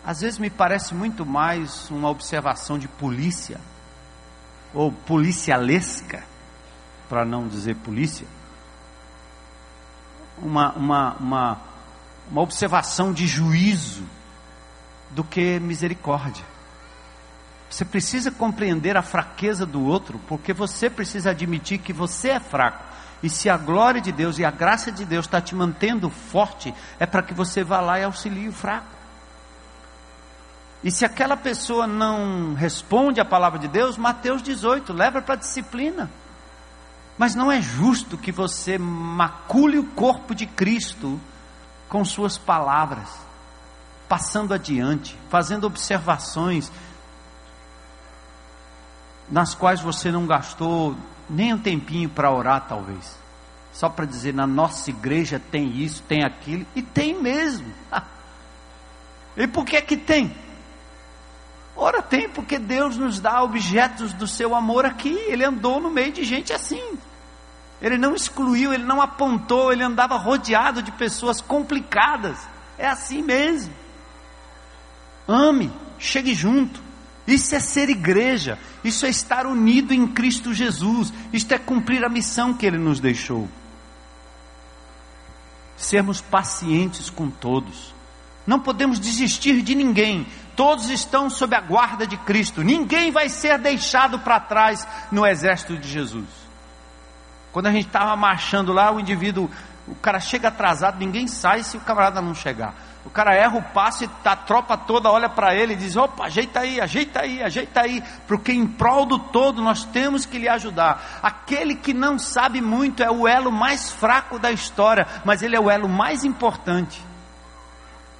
Às vezes me parece muito mais uma observação de polícia ou policialesca, para não dizer polícia, uma, uma, uma, uma observação de juízo do que misericórdia. Você precisa compreender a fraqueza do outro, porque você precisa admitir que você é fraco. E se a glória de Deus e a graça de Deus está te mantendo forte, é para que você vá lá e auxilie o fraco. E se aquela pessoa não responde à palavra de Deus, Mateus 18, leva para a disciplina. Mas não é justo que você macule o corpo de Cristo com suas palavras, passando adiante, fazendo observações nas quais você não gastou nem um tempinho para orar, talvez. Só para dizer, na nossa igreja tem isso, tem aquilo, e tem mesmo. e por que é que tem? Ora, tem porque Deus nos dá objetos do seu amor aqui. Ele andou no meio de gente assim. Ele não excluiu, ele não apontou, ele andava rodeado de pessoas complicadas. É assim mesmo. Ame, chegue junto. Isso é ser igreja, isso é estar unido em Cristo Jesus, isto é cumprir a missão que Ele nos deixou. Sermos pacientes com todos, não podemos desistir de ninguém, todos estão sob a guarda de Cristo, ninguém vai ser deixado para trás no exército de Jesus. Quando a gente estava marchando lá, o indivíduo, o cara chega atrasado, ninguém sai se o camarada não chegar. O cara erra o passe, a tropa toda olha para ele e diz: opa, ajeita aí, ajeita aí, ajeita aí, porque em prol do todo nós temos que lhe ajudar. Aquele que não sabe muito é o elo mais fraco da história, mas ele é o elo mais importante.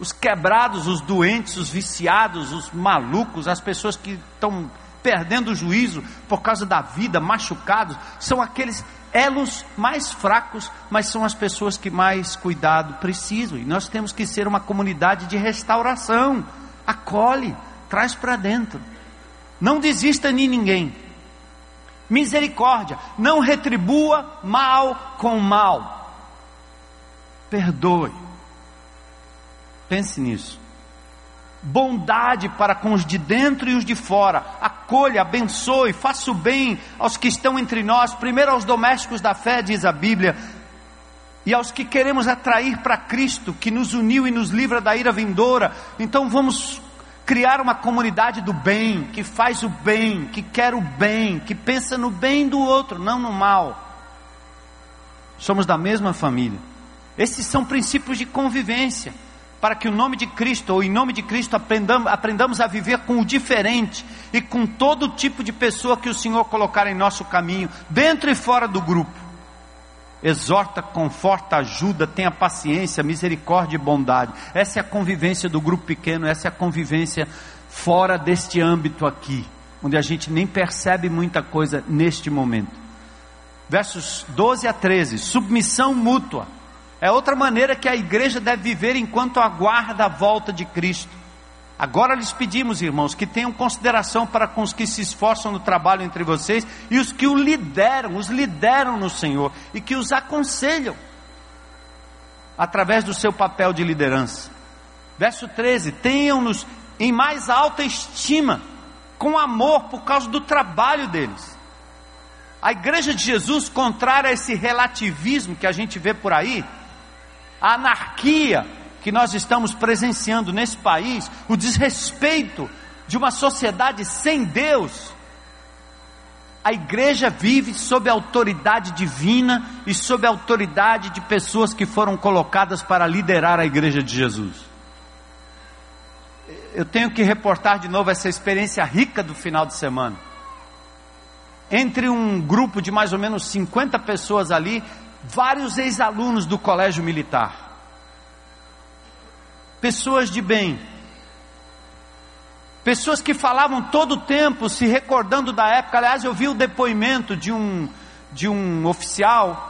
Os quebrados, os doentes, os viciados, os malucos, as pessoas que estão perdendo o juízo por causa da vida, machucados, são aqueles elos mais fracos, mas são as pessoas que mais cuidado precisam. E nós temos que ser uma comunidade de restauração. Acolhe, traz para dentro. Não desista de ninguém. Misericórdia, não retribua mal com mal. Perdoe. Pense nisso bondade para com os de dentro e os de fora, acolha, abençoe, faça o bem aos que estão entre nós, primeiro aos domésticos da fé, diz a Bíblia, e aos que queremos atrair para Cristo, que nos uniu e nos livra da ira vindoura. Então vamos criar uma comunidade do bem, que faz o bem, que quer o bem, que pensa no bem do outro, não no mal. Somos da mesma família. Esses são princípios de convivência para que o nome de Cristo, ou em nome de Cristo, aprendamos, aprendamos a viver com o diferente e com todo tipo de pessoa que o Senhor colocar em nosso caminho, dentro e fora do grupo. Exorta, conforta, ajuda, tenha paciência, misericórdia e bondade. Essa é a convivência do grupo pequeno, essa é a convivência fora deste âmbito aqui, onde a gente nem percebe muita coisa neste momento. Versos 12 a 13: submissão mútua. É outra maneira que a igreja deve viver enquanto aguarda a volta de Cristo. Agora lhes pedimos, irmãos, que tenham consideração para com os que se esforçam no trabalho entre vocês e os que o lideram, os lideram no Senhor e que os aconselham através do seu papel de liderança. Verso 13: tenham-nos em mais alta estima, com amor por causa do trabalho deles. A igreja de Jesus, contrária a esse relativismo que a gente vê por aí, a anarquia que nós estamos presenciando nesse país, o desrespeito de uma sociedade sem Deus, a igreja vive sob a autoridade divina e sob a autoridade de pessoas que foram colocadas para liderar a igreja de Jesus. Eu tenho que reportar de novo essa experiência rica do final de semana. Entre um grupo de mais ou menos 50 pessoas ali, vários ex-alunos do colégio militar, pessoas de bem, pessoas que falavam todo o tempo, se recordando da época. Aliás, eu vi o depoimento de um, de um oficial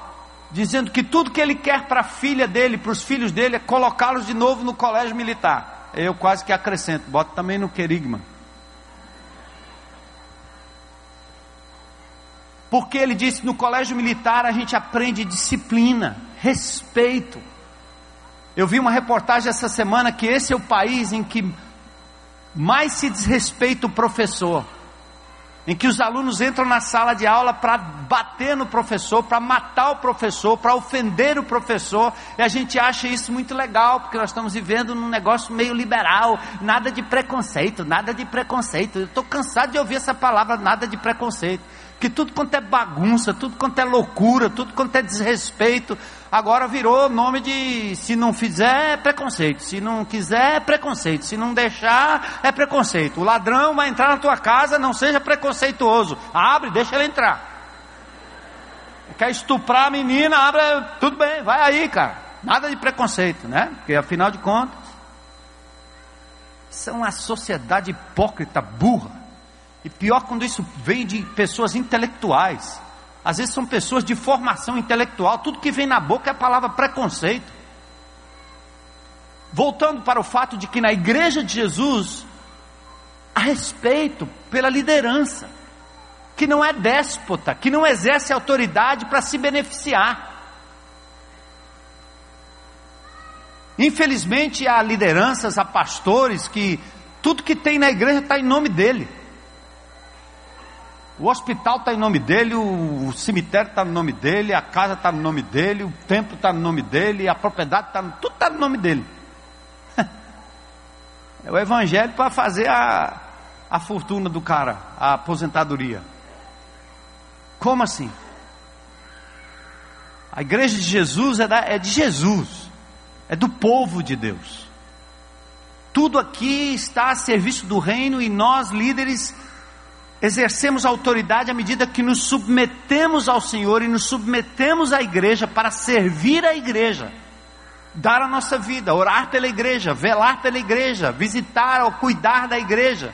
dizendo que tudo que ele quer para a filha dele, para os filhos dele, é colocá-los de novo no colégio militar. Eu quase que acrescento, boto também no querigma. Porque ele disse: no colégio militar a gente aprende disciplina, respeito. Eu vi uma reportagem essa semana que esse é o país em que mais se desrespeita o professor. em que os alunos entram na sala de aula para bater no professor, para matar o professor, para ofender o professor, e a gente acha isso muito legal, porque nós estamos vivendo num negócio meio liberal, nada de preconceito, nada de preconceito. Eu estou cansado de ouvir essa palavra, nada de preconceito que tudo quanto é bagunça, tudo quanto é loucura, tudo quanto é desrespeito, agora virou nome de se não fizer é preconceito, se não quiser é preconceito, se não deixar é preconceito. O ladrão vai entrar na tua casa, não seja preconceituoso. Abre, deixa ele entrar. Quer estuprar a menina, abre, tudo bem, vai aí, cara. Nada de preconceito, né? Porque afinal de contas, são uma sociedade hipócrita, burra. E pior quando isso vem de pessoas intelectuais. Às vezes são pessoas de formação intelectual, tudo que vem na boca é a palavra preconceito. Voltando para o fato de que na igreja de Jesus há respeito pela liderança, que não é déspota, que não exerce autoridade para se beneficiar. Infelizmente há lideranças, há pastores que tudo que tem na igreja está em nome dele. O hospital está em nome dele, o cemitério está no nome dele, a casa está no nome dele, o templo está no nome dele, a propriedade está no, tudo está no nome dele. É o evangelho para fazer a, a fortuna do cara, a aposentadoria. Como assim? A igreja de Jesus é, da, é de Jesus, é do povo de Deus. Tudo aqui está a serviço do reino e nós, líderes, exercemos autoridade à medida que nos submetemos ao Senhor e nos submetemos à igreja para servir a igreja, dar a nossa vida, orar pela igreja, velar pela igreja, visitar ou cuidar da igreja,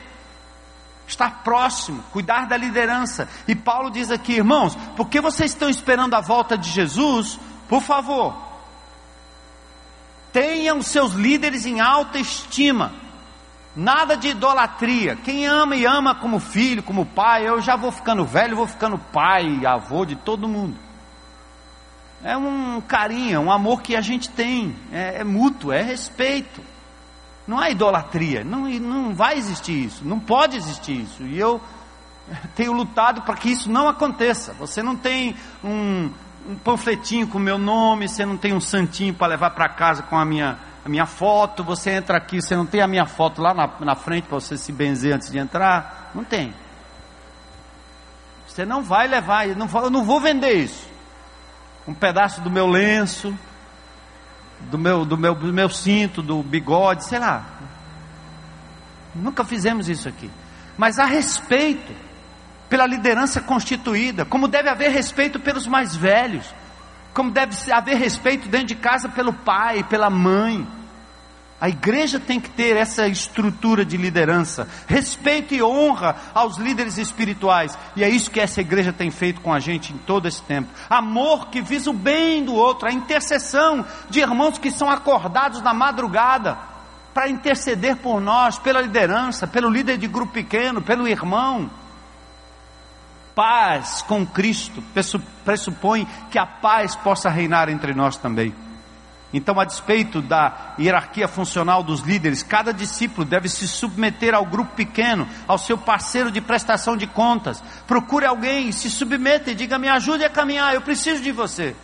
estar próximo, cuidar da liderança. E Paulo diz aqui, irmãos, porque vocês estão esperando a volta de Jesus, por favor, tenham seus líderes em alta estima Nada de idolatria. Quem ama e ama como filho, como pai, eu já vou ficando velho, vou ficando pai, avô de todo mundo. É um carinho, um amor que a gente tem, é, é mútuo, é respeito. Não há idolatria, não, não vai existir isso, não pode existir isso. E eu tenho lutado para que isso não aconteça. Você não tem um, um panfletinho com o meu nome, você não tem um santinho para levar para casa com a minha a minha foto, você entra aqui, você não tem a minha foto lá na, na frente para você se benzer antes de entrar? Não tem. Você não vai levar, eu não, eu não vou vender isso. Um pedaço do meu lenço, do meu, do meu, do meu cinto, do bigode, sei lá. Nunca fizemos isso aqui. Mas há respeito pela liderança constituída, como deve haver respeito pelos mais velhos, como deve haver respeito dentro de casa pelo pai, pela mãe. A igreja tem que ter essa estrutura de liderança, respeito e honra aos líderes espirituais, e é isso que essa igreja tem feito com a gente em todo esse tempo. Amor que visa o bem do outro, a intercessão de irmãos que são acordados na madrugada para interceder por nós, pela liderança, pelo líder de grupo pequeno, pelo irmão. Paz com Cristo pressupõe que a paz possa reinar entre nós também. Então, a despeito da hierarquia funcional dos líderes, cada discípulo deve se submeter ao grupo pequeno, ao seu parceiro de prestação de contas. Procure alguém, se submeta e diga: Me ajude a caminhar, eu preciso de você.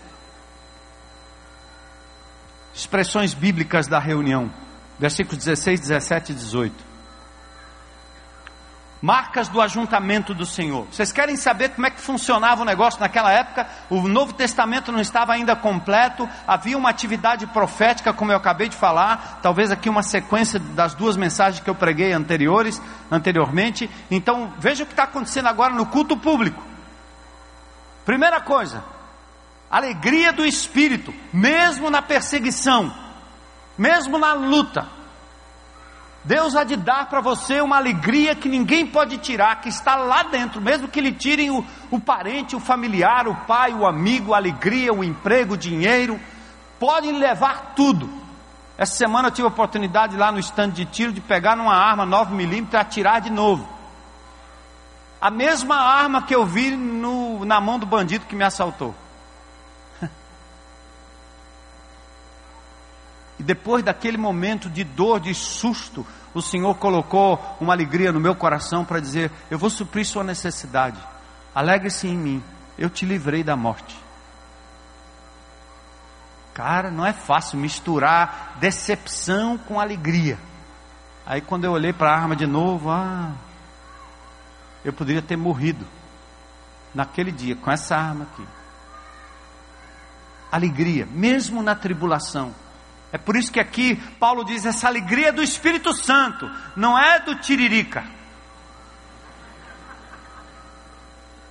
Expressões bíblicas da reunião, versículos 16, 17 e 18 marcas do ajuntamento do Senhor. Vocês querem saber como é que funcionava o negócio naquela época? O Novo Testamento não estava ainda completo, havia uma atividade profética, como eu acabei de falar, talvez aqui uma sequência das duas mensagens que eu preguei anteriores, anteriormente. Então, veja o que está acontecendo agora no culto público. Primeira coisa, alegria do Espírito, mesmo na perseguição, mesmo na luta. Deus há de dar para você uma alegria que ninguém pode tirar, que está lá dentro, mesmo que lhe tirem o, o parente, o familiar, o pai, o amigo, a alegria, o emprego, o dinheiro, podem levar tudo. Essa semana eu tive a oportunidade lá no stand de tiro de pegar numa arma 9mm e atirar de novo. A mesma arma que eu vi no, na mão do bandido que me assaltou. Depois daquele momento de dor, de susto, o Senhor colocou uma alegria no meu coração para dizer: Eu vou suprir sua necessidade. Alegre-se em mim, eu te livrei da morte. Cara, não é fácil misturar decepção com alegria. Aí quando eu olhei para a arma de novo, ah, eu poderia ter morrido naquele dia com essa arma aqui. Alegria, mesmo na tribulação. É por isso que aqui Paulo diz essa alegria do Espírito Santo, não é do tiririca.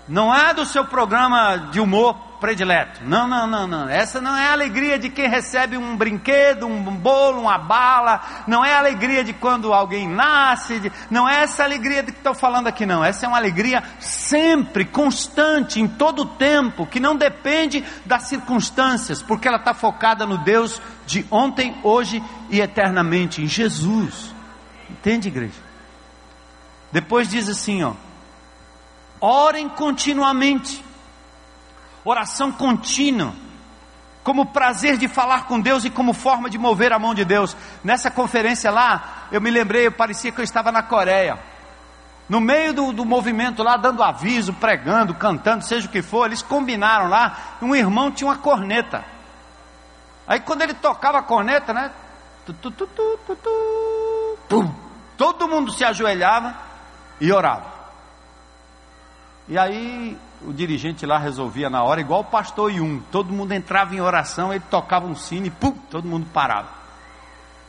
Não é do seu programa de humor predileto. Não, não, não, não. Essa não é a alegria de quem recebe um brinquedo, um bolo, uma bala. Não é a alegria de quando alguém nasce. De... Não é essa alegria de que estou falando aqui, não. Essa é uma alegria sempre, constante, em todo o tempo, que não depende das circunstâncias, porque ela está focada no Deus de ontem, hoje e eternamente, em Jesus. Entende, igreja? Depois diz assim, ó. Orem continuamente oração contínua, como prazer de falar com Deus e como forma de mover a mão de Deus. Nessa conferência lá, eu me lembrei, parecia que eu estava na Coreia. No meio do, do, movimento lá, dando aviso, pregando, cantando, seja o que for, eles combinaram lá. Um irmão tinha uma corneta. Aí quando ele tocava a corneta, né? Tu, tu, tu, todo mundo se ajoelhava e orava. E aí o dirigente lá resolvia na hora, igual o pastor Yun. Todo mundo entrava em oração, ele tocava um sino e pum, todo mundo parava.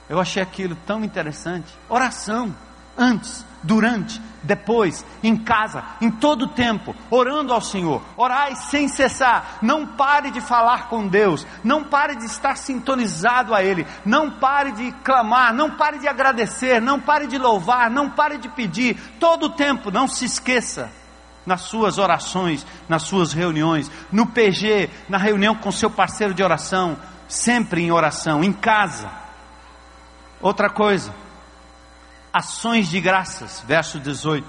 Eu achei aquilo tão interessante. Oração, antes, durante, depois, em casa, em todo o tempo, orando ao Senhor. Orai sem cessar. Não pare de falar com Deus. Não pare de estar sintonizado a Ele. Não pare de clamar. Não pare de agradecer. Não pare de louvar. Não pare de pedir. Todo o tempo, não se esqueça nas suas orações, nas suas reuniões, no PG, na reunião com seu parceiro de oração, sempre em oração, em casa. Outra coisa, ações de graças, verso 18.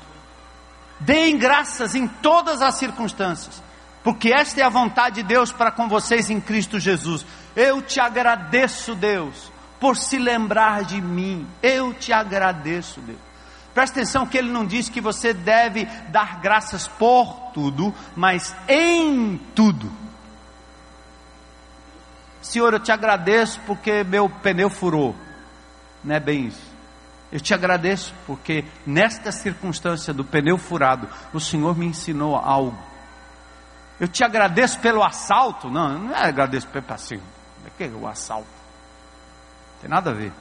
Deem graças em todas as circunstâncias, porque esta é a vontade de Deus para com vocês em Cristo Jesus. Eu te agradeço, Deus, por se lembrar de mim. Eu te agradeço, Deus. Presta atenção que ele não diz que você deve dar graças por tudo, mas em tudo. Senhor, eu te agradeço porque meu pneu furou. Não é bem isso. Eu te agradeço porque nesta circunstância do pneu furado, o Senhor me ensinou algo. Eu te agradeço pelo assalto. Não, não é agradeço pelo assim. É que é o assalto. Não tem nada a ver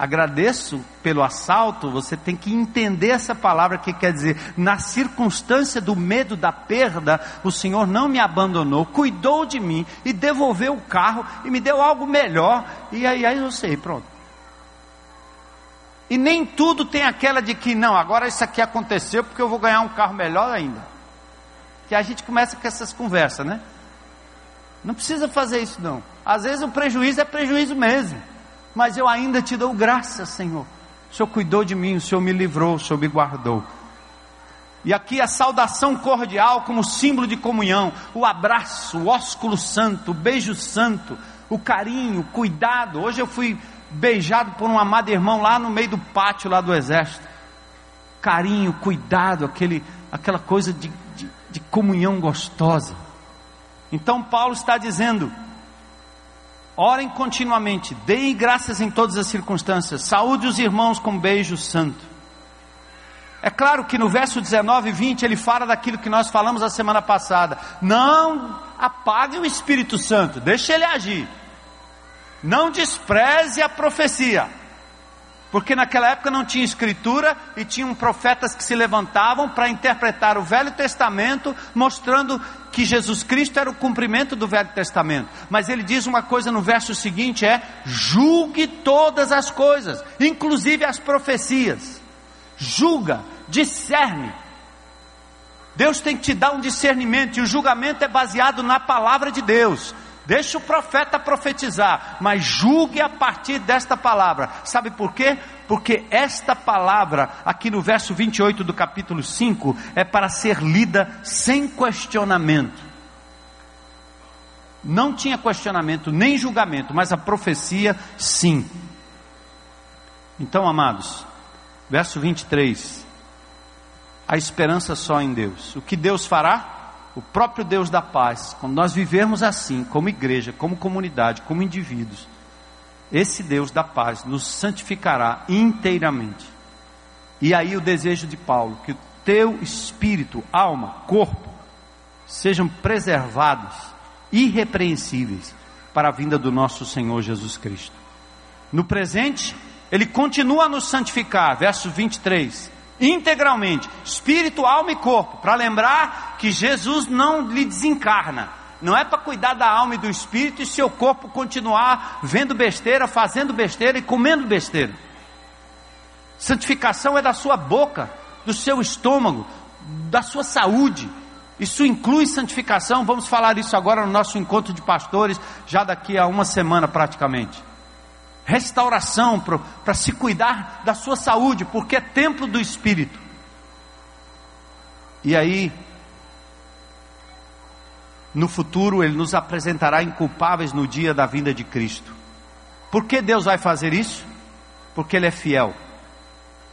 agradeço pelo assalto, você tem que entender essa palavra que quer dizer, na circunstância do medo da perda, o Senhor não me abandonou, cuidou de mim e devolveu o carro e me deu algo melhor, e aí, aí eu sei, pronto. E nem tudo tem aquela de que não, agora isso aqui aconteceu porque eu vou ganhar um carro melhor ainda. Que a gente começa com essas conversas, né? Não precisa fazer isso não. Às vezes o prejuízo é prejuízo mesmo mas eu ainda te dou graças, Senhor. O Senhor cuidou de mim, o Senhor me livrou, o Senhor me guardou. E aqui a saudação cordial como símbolo de comunhão, o abraço, o ósculo santo, o beijo santo, o carinho, o cuidado. Hoje eu fui beijado por um amado irmão lá no meio do pátio lá do exército. Carinho, cuidado, aquele, aquela coisa de, de, de comunhão gostosa. Então Paulo está dizendo: Orem continuamente, deem graças em todas as circunstâncias, saúde os irmãos com beijo santo. É claro que no verso 19 e 20 ele fala daquilo que nós falamos a semana passada. Não apague o Espírito Santo, deixe ele agir. Não despreze a profecia. Porque naquela época não tinha escritura e tinham profetas que se levantavam para interpretar o Velho Testamento, mostrando que Jesus Cristo era o cumprimento do Velho Testamento. Mas ele diz uma coisa no verso seguinte: é julgue todas as coisas, inclusive as profecias. Julga, discerne. Deus tem que te dar um discernimento, e o julgamento é baseado na palavra de Deus. Deixa o profeta profetizar, mas julgue a partir desta palavra. Sabe por quê? Porque esta palavra, aqui no verso 28 do capítulo 5, é para ser lida sem questionamento. Não tinha questionamento nem julgamento, mas a profecia sim. Então, amados, Verso 23. A esperança só em Deus. O que Deus fará? O próprio Deus da paz, quando nós vivermos assim, como igreja, como comunidade, como indivíduos, esse Deus da paz nos santificará inteiramente. E aí o desejo de Paulo, que o teu espírito, alma, corpo, sejam preservados, irrepreensíveis, para a vinda do nosso Senhor Jesus Cristo. No presente, ele continua a nos santificar, verso 23, integralmente, espírito, alma e corpo, para lembrar que Jesus não lhe desencarna. Não é para cuidar da alma e do espírito e seu corpo continuar vendo besteira, fazendo besteira e comendo besteira. Santificação é da sua boca, do seu estômago, da sua saúde. Isso inclui santificação. Vamos falar isso agora no nosso encontro de pastores, já daqui a uma semana praticamente restauração, para se cuidar da sua saúde, porque é templo do Espírito. E aí, no futuro, Ele nos apresentará inculpáveis no dia da vinda de Cristo. Por que Deus vai fazer isso? Porque Ele é fiel.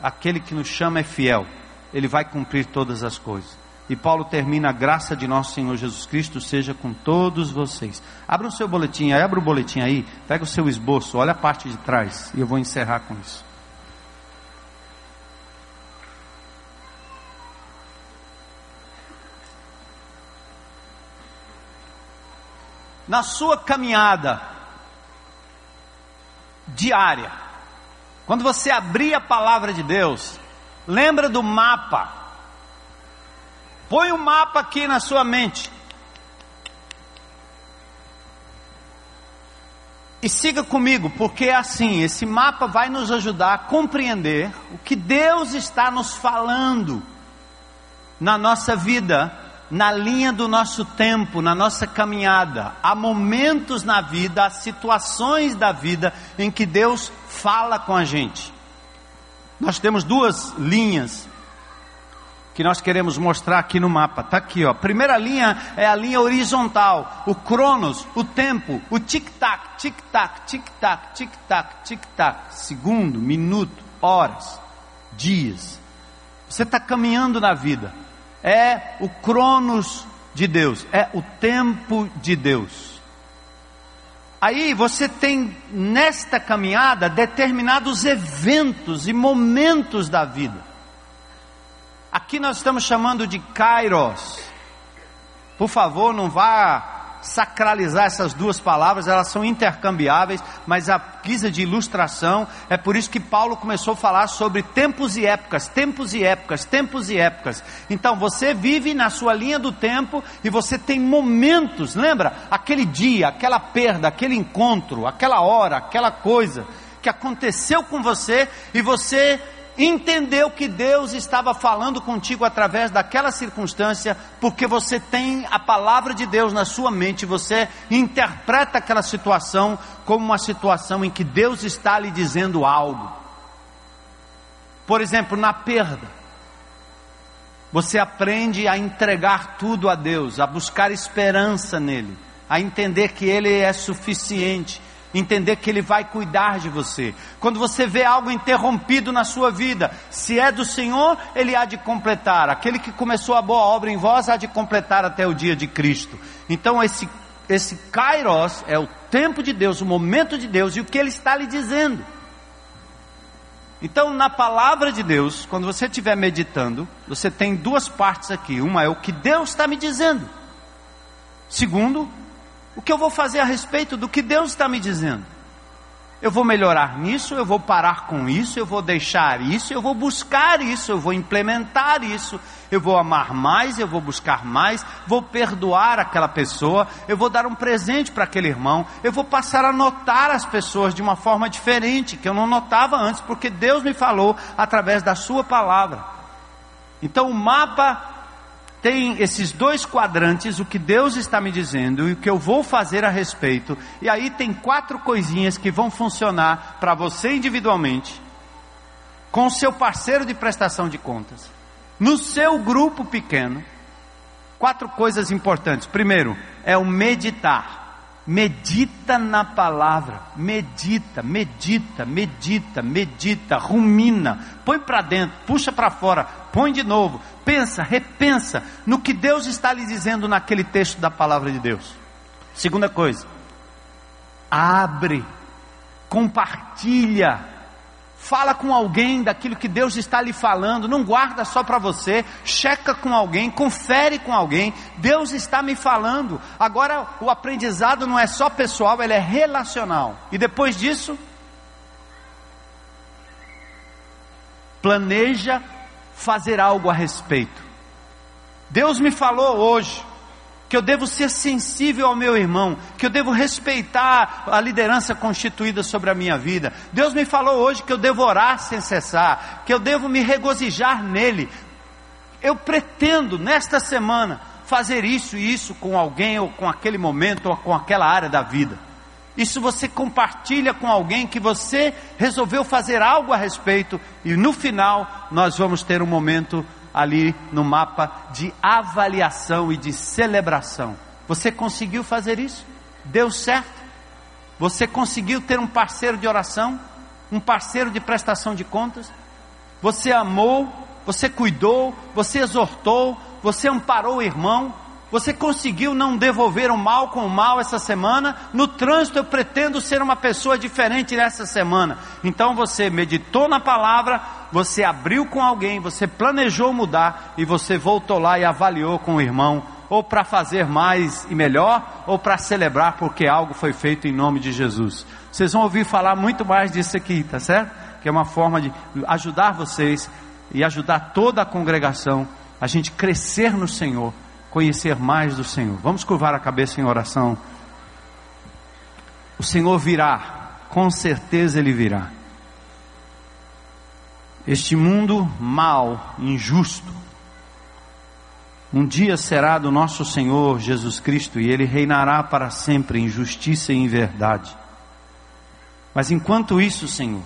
Aquele que nos chama é fiel. Ele vai cumprir todas as coisas. E Paulo termina: a graça de nosso Senhor Jesus Cristo seja com todos vocês. Abra o seu boletim, abra o boletim aí, pega o seu esboço, olha a parte de trás, e eu vou encerrar com isso. Na sua caminhada diária, quando você abrir a palavra de Deus, lembra do mapa Põe o um mapa aqui na sua mente. E siga comigo, porque é assim, esse mapa vai nos ajudar a compreender o que Deus está nos falando na nossa vida, na linha do nosso tempo, na nossa caminhada. Há momentos na vida, há situações da vida em que Deus fala com a gente. Nós temos duas linhas que nós queremos mostrar aqui no mapa. Está aqui, ó. Primeira linha é a linha horizontal, o cronos, o tempo, o tic-tac, tic-tac, tic-tac, tic-tac, tic-tac. Segundo, minuto, horas, dias. Você está caminhando na vida. É o cronos de Deus, é o tempo de Deus. Aí você tem nesta caminhada determinados eventos e momentos da vida. Aqui nós estamos chamando de Kairos. Por favor, não vá sacralizar essas duas palavras, elas são intercambiáveis, mas a guisa de ilustração, é por isso que Paulo começou a falar sobre tempos e épocas, tempos e épocas, tempos e épocas. Então você vive na sua linha do tempo e você tem momentos, lembra? Aquele dia, aquela perda, aquele encontro, aquela hora, aquela coisa que aconteceu com você e você entendeu que Deus estava falando contigo através daquela circunstância, porque você tem a palavra de Deus na sua mente, você interpreta aquela situação como uma situação em que Deus está lhe dizendo algo. Por exemplo, na perda, você aprende a entregar tudo a Deus, a buscar esperança nele, a entender que Ele é suficiente, entender que Ele vai cuidar de você. Quando você vê algo interrompido na sua vida, se é do Senhor, Ele há de completar. Aquele que começou a boa obra em vós há de completar até o dia de Cristo. Então esse esse Kairos é o tempo de Deus, o momento de Deus e o que Ele está lhe dizendo. Então, na palavra de Deus, quando você estiver meditando, você tem duas partes aqui. Uma é o que Deus está me dizendo. Segundo, o que eu vou fazer a respeito do que Deus está me dizendo? Eu vou melhorar nisso, eu vou parar com isso, eu vou deixar isso, eu vou buscar isso, eu vou implementar isso, eu vou amar mais, eu vou buscar mais, vou perdoar aquela pessoa, eu vou dar um presente para aquele irmão, eu vou passar a notar as pessoas de uma forma diferente, que eu não notava antes, porque Deus me falou através da Sua palavra. Então o mapa tem esses dois quadrantes, o que Deus está me dizendo e o que eu vou fazer a respeito. E aí tem quatro coisinhas que vão funcionar para você individualmente, com o seu parceiro de prestação de contas, no seu grupo pequeno. Quatro coisas importantes. Primeiro, é o meditar. Medita na palavra, medita, medita, medita, medita, rumina, põe para dentro, puxa para fora, põe de novo, pensa, repensa no que Deus está lhe dizendo naquele texto da palavra de Deus. Segunda coisa, abre, compartilha Fala com alguém daquilo que Deus está lhe falando, não guarda só para você, checa com alguém, confere com alguém. Deus está me falando. Agora o aprendizado não é só pessoal, ele é relacional. E depois disso, planeja fazer algo a respeito. Deus me falou hoje que eu devo ser sensível ao meu irmão, que eu devo respeitar a liderança constituída sobre a minha vida. Deus me falou hoje que eu devo orar sem cessar, que eu devo me regozijar nele. Eu pretendo nesta semana fazer isso e isso com alguém ou com aquele momento ou com aquela área da vida. Isso você compartilha com alguém que você resolveu fazer algo a respeito e no final nós vamos ter um momento ali no mapa de avaliação e de celebração. Você conseguiu fazer isso? Deu certo? Você conseguiu ter um parceiro de oração? Um parceiro de prestação de contas? Você amou, você cuidou, você exortou, você amparou o irmão, você conseguiu não devolver o mal com o mal essa semana? No trânsito eu pretendo ser uma pessoa diferente nessa semana. Então você meditou na palavra, você abriu com alguém, você planejou mudar e você voltou lá e avaliou com o irmão, ou para fazer mais e melhor, ou para celebrar porque algo foi feito em nome de Jesus. Vocês vão ouvir falar muito mais disso aqui, tá certo? Que é uma forma de ajudar vocês e ajudar toda a congregação a gente crescer no Senhor conhecer mais do Senhor. Vamos curvar a cabeça em oração. O Senhor virá, com certeza Ele virá. Este mundo mal, injusto, um dia será do nosso Senhor Jesus Cristo e Ele reinará para sempre em justiça e em verdade. Mas enquanto isso, Senhor,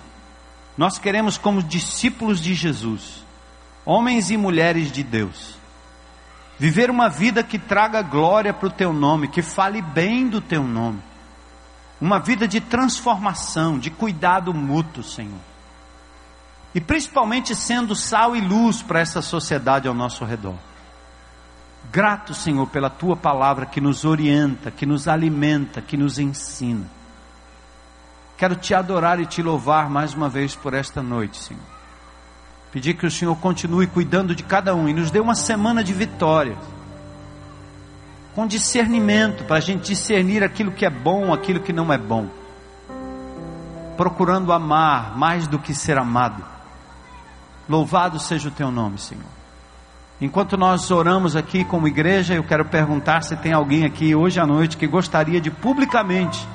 nós queremos, como discípulos de Jesus, homens e mulheres de Deus, Viver uma vida que traga glória para o teu nome, que fale bem do teu nome. Uma vida de transformação, de cuidado mútuo, Senhor. E principalmente sendo sal e luz para essa sociedade ao nosso redor. Grato, Senhor, pela tua palavra que nos orienta, que nos alimenta, que nos ensina. Quero te adorar e te louvar mais uma vez por esta noite, Senhor. Pedir que o Senhor continue cuidando de cada um e nos dê uma semana de vitória. Com discernimento, para a gente discernir aquilo que é bom, aquilo que não é bom. Procurando amar mais do que ser amado. Louvado seja o teu nome, Senhor. Enquanto nós oramos aqui como igreja, eu quero perguntar se tem alguém aqui hoje à noite que gostaria de publicamente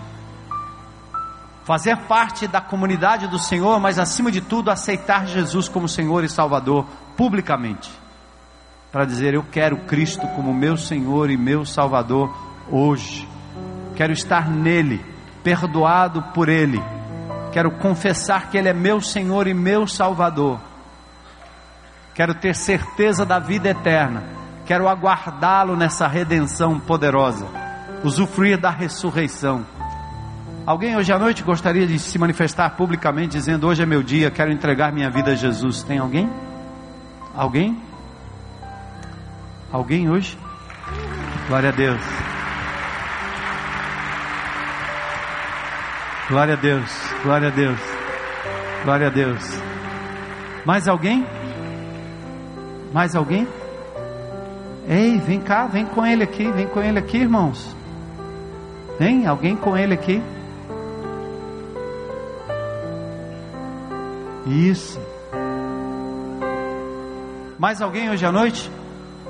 fazer parte da comunidade do Senhor, mas acima de tudo aceitar Jesus como Senhor e Salvador publicamente. Para dizer, eu quero Cristo como meu Senhor e meu Salvador hoje. Quero estar nele, perdoado por ele. Quero confessar que ele é meu Senhor e meu Salvador. Quero ter certeza da vida eterna. Quero aguardá-lo nessa redenção poderosa. Usufruir da ressurreição Alguém hoje à noite gostaria de se manifestar publicamente dizendo: Hoje é meu dia, quero entregar minha vida a Jesus? Tem alguém? Alguém? Alguém hoje? Glória a Deus. Glória a Deus. Glória a Deus. Glória a Deus. Mais alguém? Mais alguém? Ei, vem cá, vem com ele aqui, vem com ele aqui, irmãos. Vem, alguém com ele aqui. Isso. Mais alguém hoje à noite?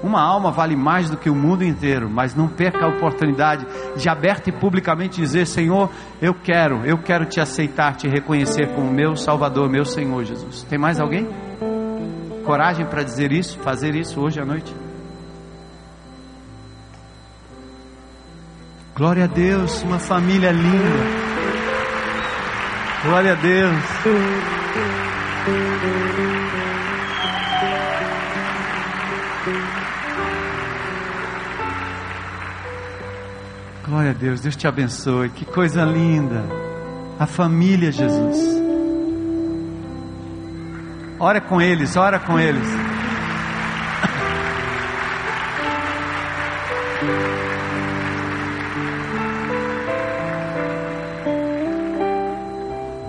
Uma alma vale mais do que o mundo inteiro, mas não perca a oportunidade de aberto e publicamente dizer: Senhor, eu quero, eu quero te aceitar, te reconhecer como meu Salvador, meu Senhor Jesus. Tem mais alguém? Coragem para dizer isso, fazer isso hoje à noite? Glória a Deus, uma família linda. Glória a Deus. Glória a Deus, Deus te abençoe. Que coisa linda. A família Jesus. Ora com eles, ora com eles.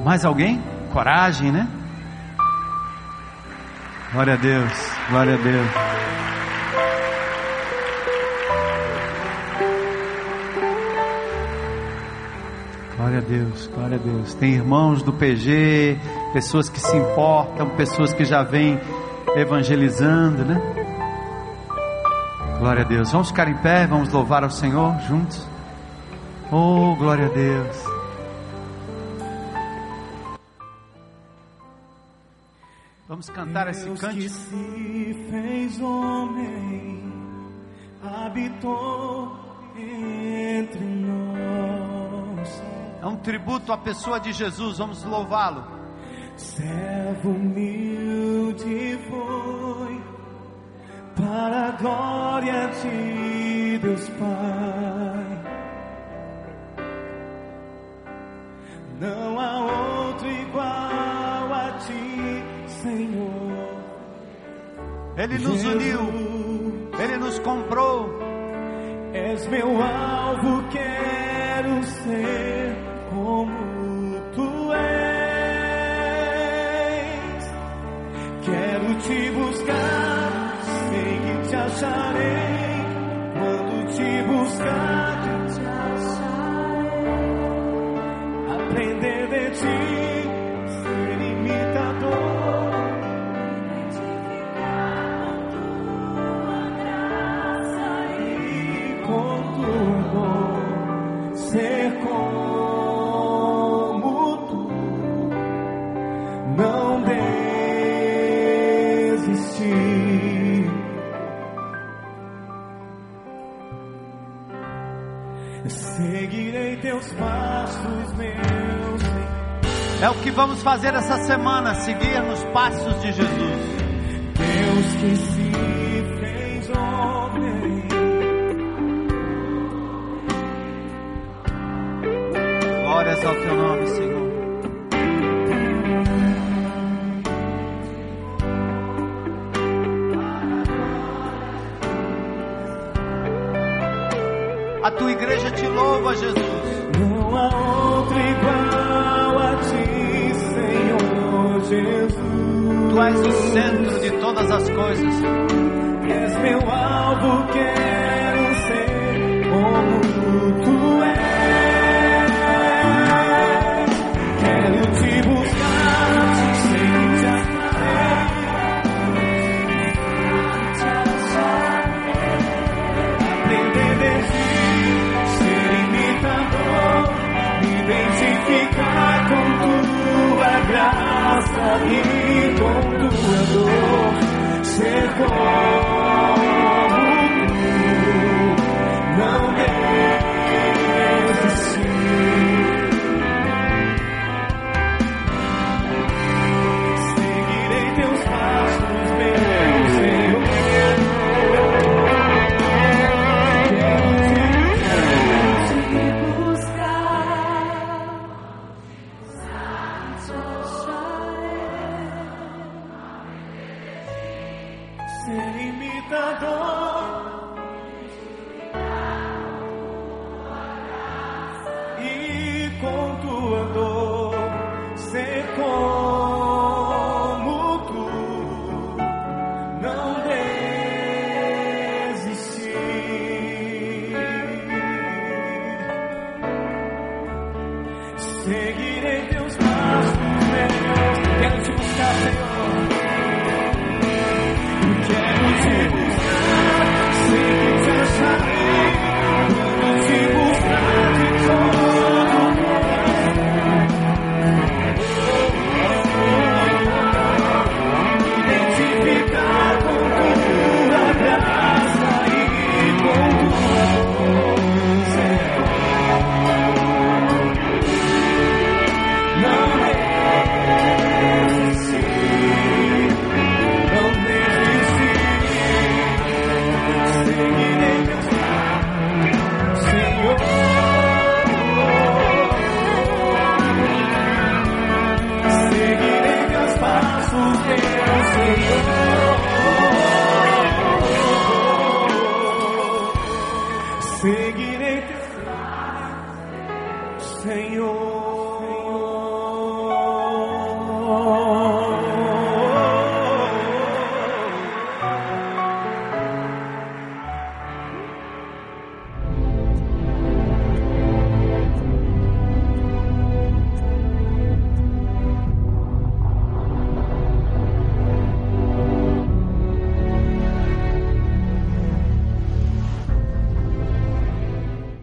Mais alguém? Coragem, né? Glória a Deus, glória a Deus. Glória a Deus, glória a Deus. Tem irmãos do PG, pessoas que se importam, pessoas que já vêm evangelizando, né? Glória a Deus. Vamos ficar em pé, vamos louvar ao Senhor juntos. Oh, glória a Deus. Vamos cantar esse Deus cântico. que se fez homem, habitou entre nós. Um tributo à pessoa de Jesus. Vamos louvá-lo. Servo humilde foi, para a glória de Deus Pai. Não há outro igual a ti, Senhor. Ele nos uniu, ele nos comprou. És meu alvo, quero ser acharei. Quando te buscar, É o que vamos fazer essa semana, seguir nos passos de Jesus. Deus que coisas.